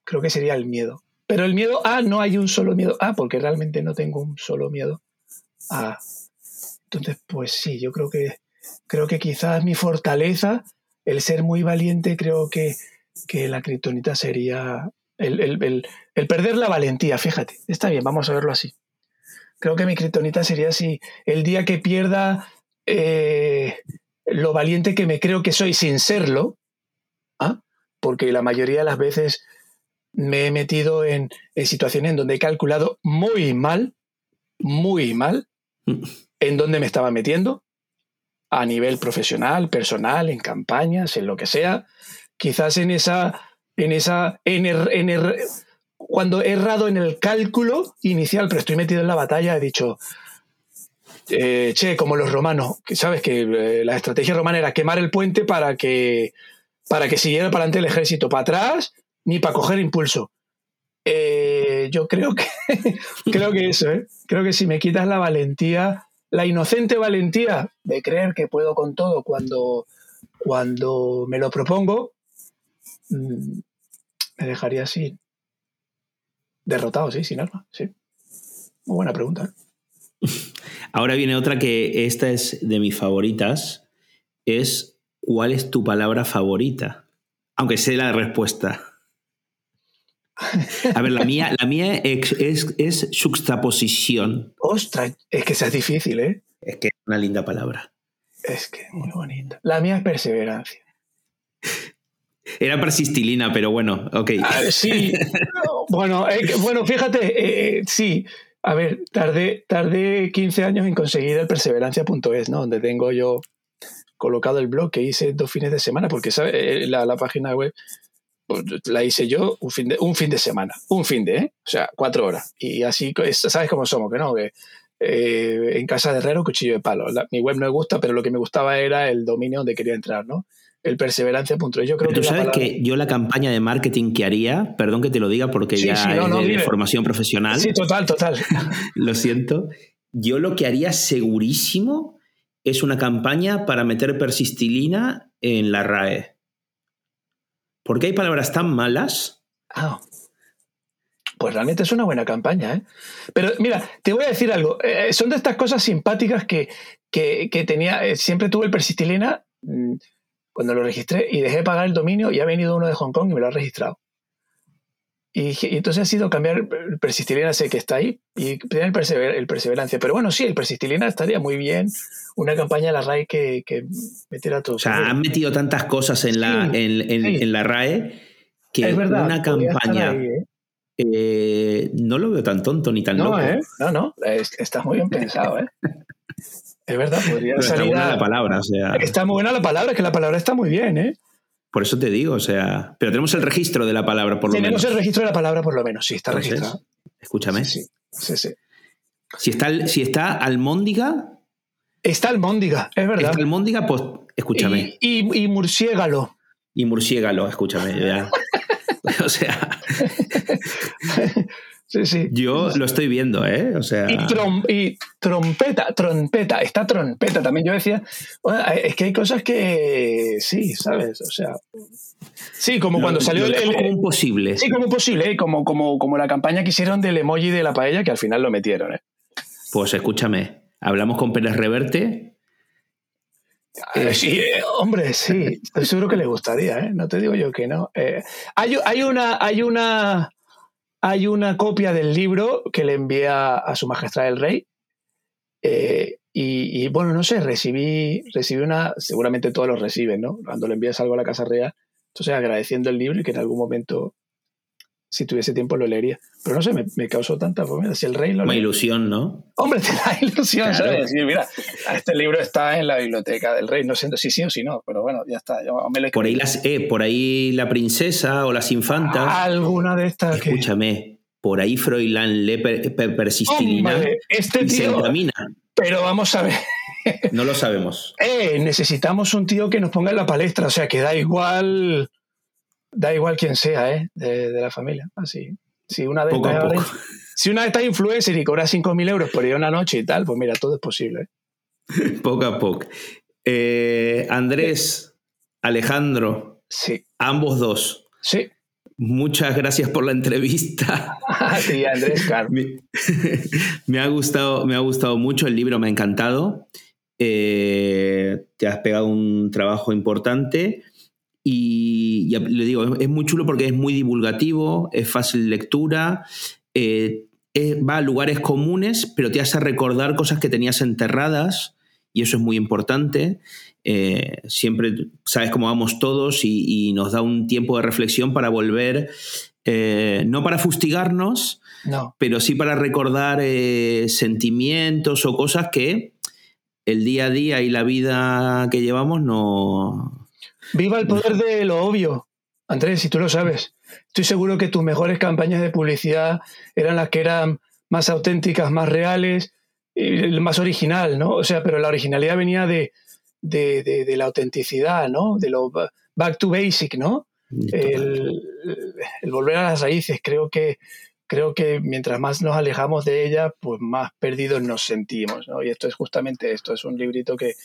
creo que sería el miedo. Pero el miedo ah, no hay un solo miedo ah, porque realmente no tengo un solo miedo ah. Entonces, pues sí, yo creo que, creo que quizás mi fortaleza, el ser muy valiente, creo que, que la criptonita sería el, el, perder la valentía, fíjate. Está bien, vamos a verlo así. Creo que mi criptonita sería así. El día que pierda eh, lo valiente que me creo que soy sin serlo, ¿ah? porque la mayoría de las veces me he metido en, situaciones en donde he calculado muy mal, muy mal, en dónde me estaba metiendo, a nivel profesional, personal, en campañas, en lo que sea. Quizás en esa, en esa, en cuando he errado en el cálculo inicial, pero estoy metido en la batalla, he dicho, eh, che, como los romanos, sabes que eh, la estrategia romana era quemar el puente para que para que siguiera para adelante el ejército, para atrás ni para coger impulso. eh, yo creo que, creo que eso, ¿eh? Creo que si me quitas la valentía, la inocente valentía de creer que puedo con todo cuando, cuando me lo propongo, me dejaría así, derrotado, sí, sin arma, sí. Muy buena pregunta. ¿eh? Ahora viene otra que esta es de mis favoritas, es ¿cuál es tu palabra favorita? Aunque sé la respuesta. A ver, la mía, la mía es, es, es juxtaposición. Ostras, es que esa es difícil, ¿eh? Es que es una linda palabra. Es que es muy bonita. La mía es perseverancia. Era persistilina, pero bueno, ok. Ah, sí, bueno, eh, bueno, fíjate, eh, sí. A ver, tardé, tardé 15 años en conseguir el perseverancia.es, ¿no? Donde tengo yo colocado el blog que hice dos fines de semana, porque ¿sabe? La, la página web pues, la hice yo un fin, de, un fin de semana, un fin de, ¿eh? o sea, cuatro horas. Y así, ¿sabes cómo somos? Que no, que eh, en casa de herrero, cuchillo de palo. mi web no me gusta, pero lo que me gustaba era el dominio donde quería entrar, ¿no? El perseverancia.es. Yo creo pero que. Tú sabes que yo la campaña de marketing que haría, perdón que te lo diga porque Sí, ya sí, no, es no, de, formación profesional, Sí, total, total. lo siento. Yo lo que haría segurísimo es una campaña para meter persistilina en la RAE. Porque hay palabras tan malas. Ah, pues realmente es una buena campaña, ¿eh? Pero mira, te voy a decir algo. Eh, son de estas cosas simpáticas que, que, que tenía. eh, siempre tuve el persistilina mm, cuando lo registré y dejé de pagar el dominio y ha venido uno de Hong Kong y me lo ha registrado. Y, entonces ha sido cambiar el persistilina, sé que está ahí, y tener el, persever- el perseverancia. Pero bueno, sí, el persistilina estaría muy bien. Una campaña de la RAI que, que metiera todo. O sea, han metido tantas cosas en la, Sí, en, en- sí. en la RAE que es verdad, una campaña ahí, ¿eh? Eh, no lo veo tan tonto ni tan No, loco. ¿eh? No, no, es- está muy bien pensado, ¿eh? Es verdad, podría Pero está salir buena a- la palabra, o sea, Está muy buena la palabra, es que la palabra está muy bien, ¿eh? por eso te digo, o sea, pero tenemos el registro de la palabra por lo Tenemos menos. el registro de la palabra por lo menos, sí, está Entonces, registrado. Escúchame, Sí, sí, sí, sí. si está si está almóndiga, Está almóndiga, es verdad. está almóndiga, pues escúchame. Y, y, y murciégalo. Y, murciégalo, escúchame, ya. o sea, Sí, sí. yo lo estoy viendo, ¿eh? O sea, Y, trom- y trompeta, trompeta, está trompeta también. Yo decía, bueno, es que hay cosas que sí, ¿sabes? O sea, sí, como lo- cuando salió el, como posible. Sí, como posible, ¿eh? como, como, como la campaña que hicieron del emoji de la paella, que al final lo metieron. ¿eh? Pues escúchame, hablamos con Pérez Reverte. Eh, sí, eh, hombre, sí, estoy seguro que le gustaría, ¿eh? no te digo yo que no. Eh, hay, hay, una, hay, una, hay una copia del libro que le envía a su majestad el rey. y, y, bueno, no sé, recibí, recibí una, seguramente todos los reciben, ¿no? Cuando le envías algo a la Casa Real, entonces agradeciendo el libro y que en algún momento, si tuviese tiempo, lo leería. Pero no sé, me, me causó tanta, mira, si el rey lo Una ilusión, ¿no? Hombre, te da ilusión, Claro. ¿sabes? Decir, mira, este libro está en la biblioteca del rey, no sé si sí o si no, pero bueno, ya está. Yo me lo Por ahí, las, eh, por ahí la princesa o las infantas. Alguna de estas que. Escúchame, por ahí Froilán lee per- per- persistilina Hombre, este tío. Pero vamos a ver. No lo sabemos. Eh, necesitamos un tío que nos ponga en la palestra, o sea, que da igual. Da igual quién sea, ¿eh? De, de la familia. Así. Si una de Poco estas. poco. Si una de estas influencer y cobra 5.000 euros por ir una noche y tal, pues mira, todo es posible. ¿eh? Poco a poco. Eh, Andrés, Alejandro, Sí, ambos dos, sí. muchas gracias por la entrevista. sí, Andrés, claro. Me, me ha gustado, me ha gustado mucho, el libro me ha encantado. Eh, te has pegado un trabajo importante y le digo, es muy chulo porque es muy divulgativo, es fácil lectura, eh, es- va a lugares comunes, pero te hace recordar cosas que tenías enterradas y eso es muy importante. Eh, siempre sabes cómo vamos todos y, y nos da un tiempo de reflexión para volver, eh, no para fustigarnos, No. pero sí para recordar eh, sentimientos o cosas que el día a día y la vida que llevamos no... Viva el poder de lo obvio. Andrés, si tú lo sabes. Estoy seguro que tus mejores campañas de publicidad eran las que eran más auténticas, más reales, y más original, ¿no? O sea, pero la originalidad venía de, de, de- de la autenticidad, ¿no? De lo ba- back to basic, ¿no? el, volver a las raíces. Creo que, creo que mientras más nos alejamos de ella, pues más perdidos nos sentimos. Y esto es justamente esto, es un librito que,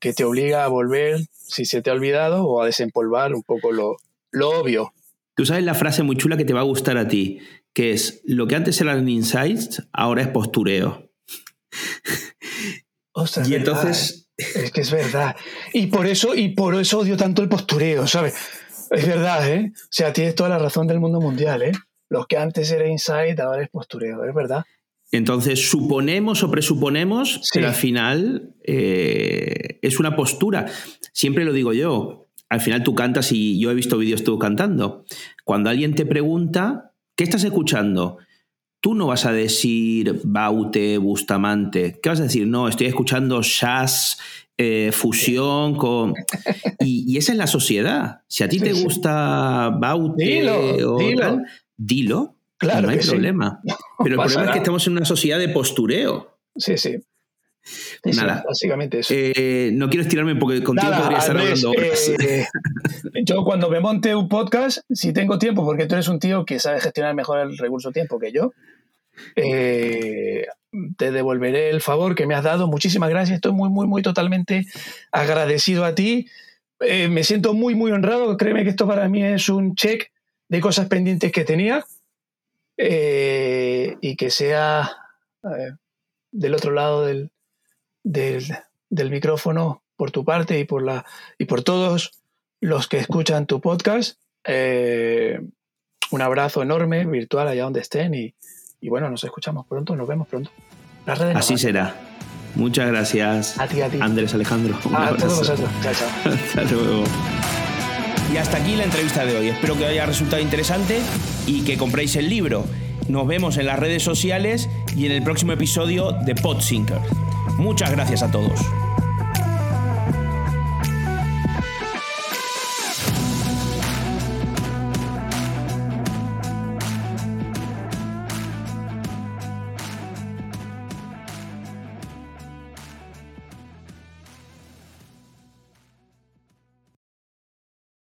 que te obliga a volver, si se te ha olvidado, o a desempolvar un poco lo, lo obvio. Tú sabes la frase muy chula que te va a gustar a ti, que es, lo que antes eran insights, ahora es postureo. y entonces... Es que es verdad. Y por eso, y por eso odio tanto el postureo, ¿sabes? Es verdad, ¿eh? O sea, tienes toda la razón del mundo mundial, ¿eh? Lo que antes era insight, ahora es postureo, es verdad. Entonces, suponemos o presuponemos que al final eh, es una postura. Siempre lo digo yo. Al final tú cantas y yo he visto vídeos tú cantando. Cuando alguien te pregunta, ¿qué estás escuchando? tú no vas a decir Baute, Bustamante. ¿Qué vas a decir? No, estoy escuchando jazz, eh, fusión con... Y, esa es la sociedad. Si a ti te gusta Baute dilo, o dilo. dilo. Claro no hay problema. Pero el problema es que estamos en una sociedad de postureo. Sí, sí. Nada. básicamente eso. Eh, no quiero estirarme porque contigo podría estar hablando eh, yo cuando me monte un podcast, si tengo tiempo, porque tú eres un tío que sabe gestionar mejor el recurso tiempo que yo, eh, te devolveré el favor que me has dado. Muchísimas gracias. Estoy muy, muy, muy totalmente agradecido a ti. me siento muy, muy honrado. Créeme que esto para mí es un check de cosas pendientes que tenía. Y que sea del otro lado del, del, micrófono por tu parte y por, la, y por todos los que escuchan tu podcast. Eh, un abrazo enorme, virtual, allá donde estén. Y, bueno, nos escuchamos pronto, nos vemos pronto. Así será. Muchas gracias. A ti, a ti. Andrés Alejandro. a todos vosotros. Chao, chao. Hasta luego. Y hasta aquí la entrevista de hoy. Espero que haya resultado interesante y que compréis el libro. Nos vemos en las redes sociales y en el próximo episodio de Podsinker. Muchas gracias a todos.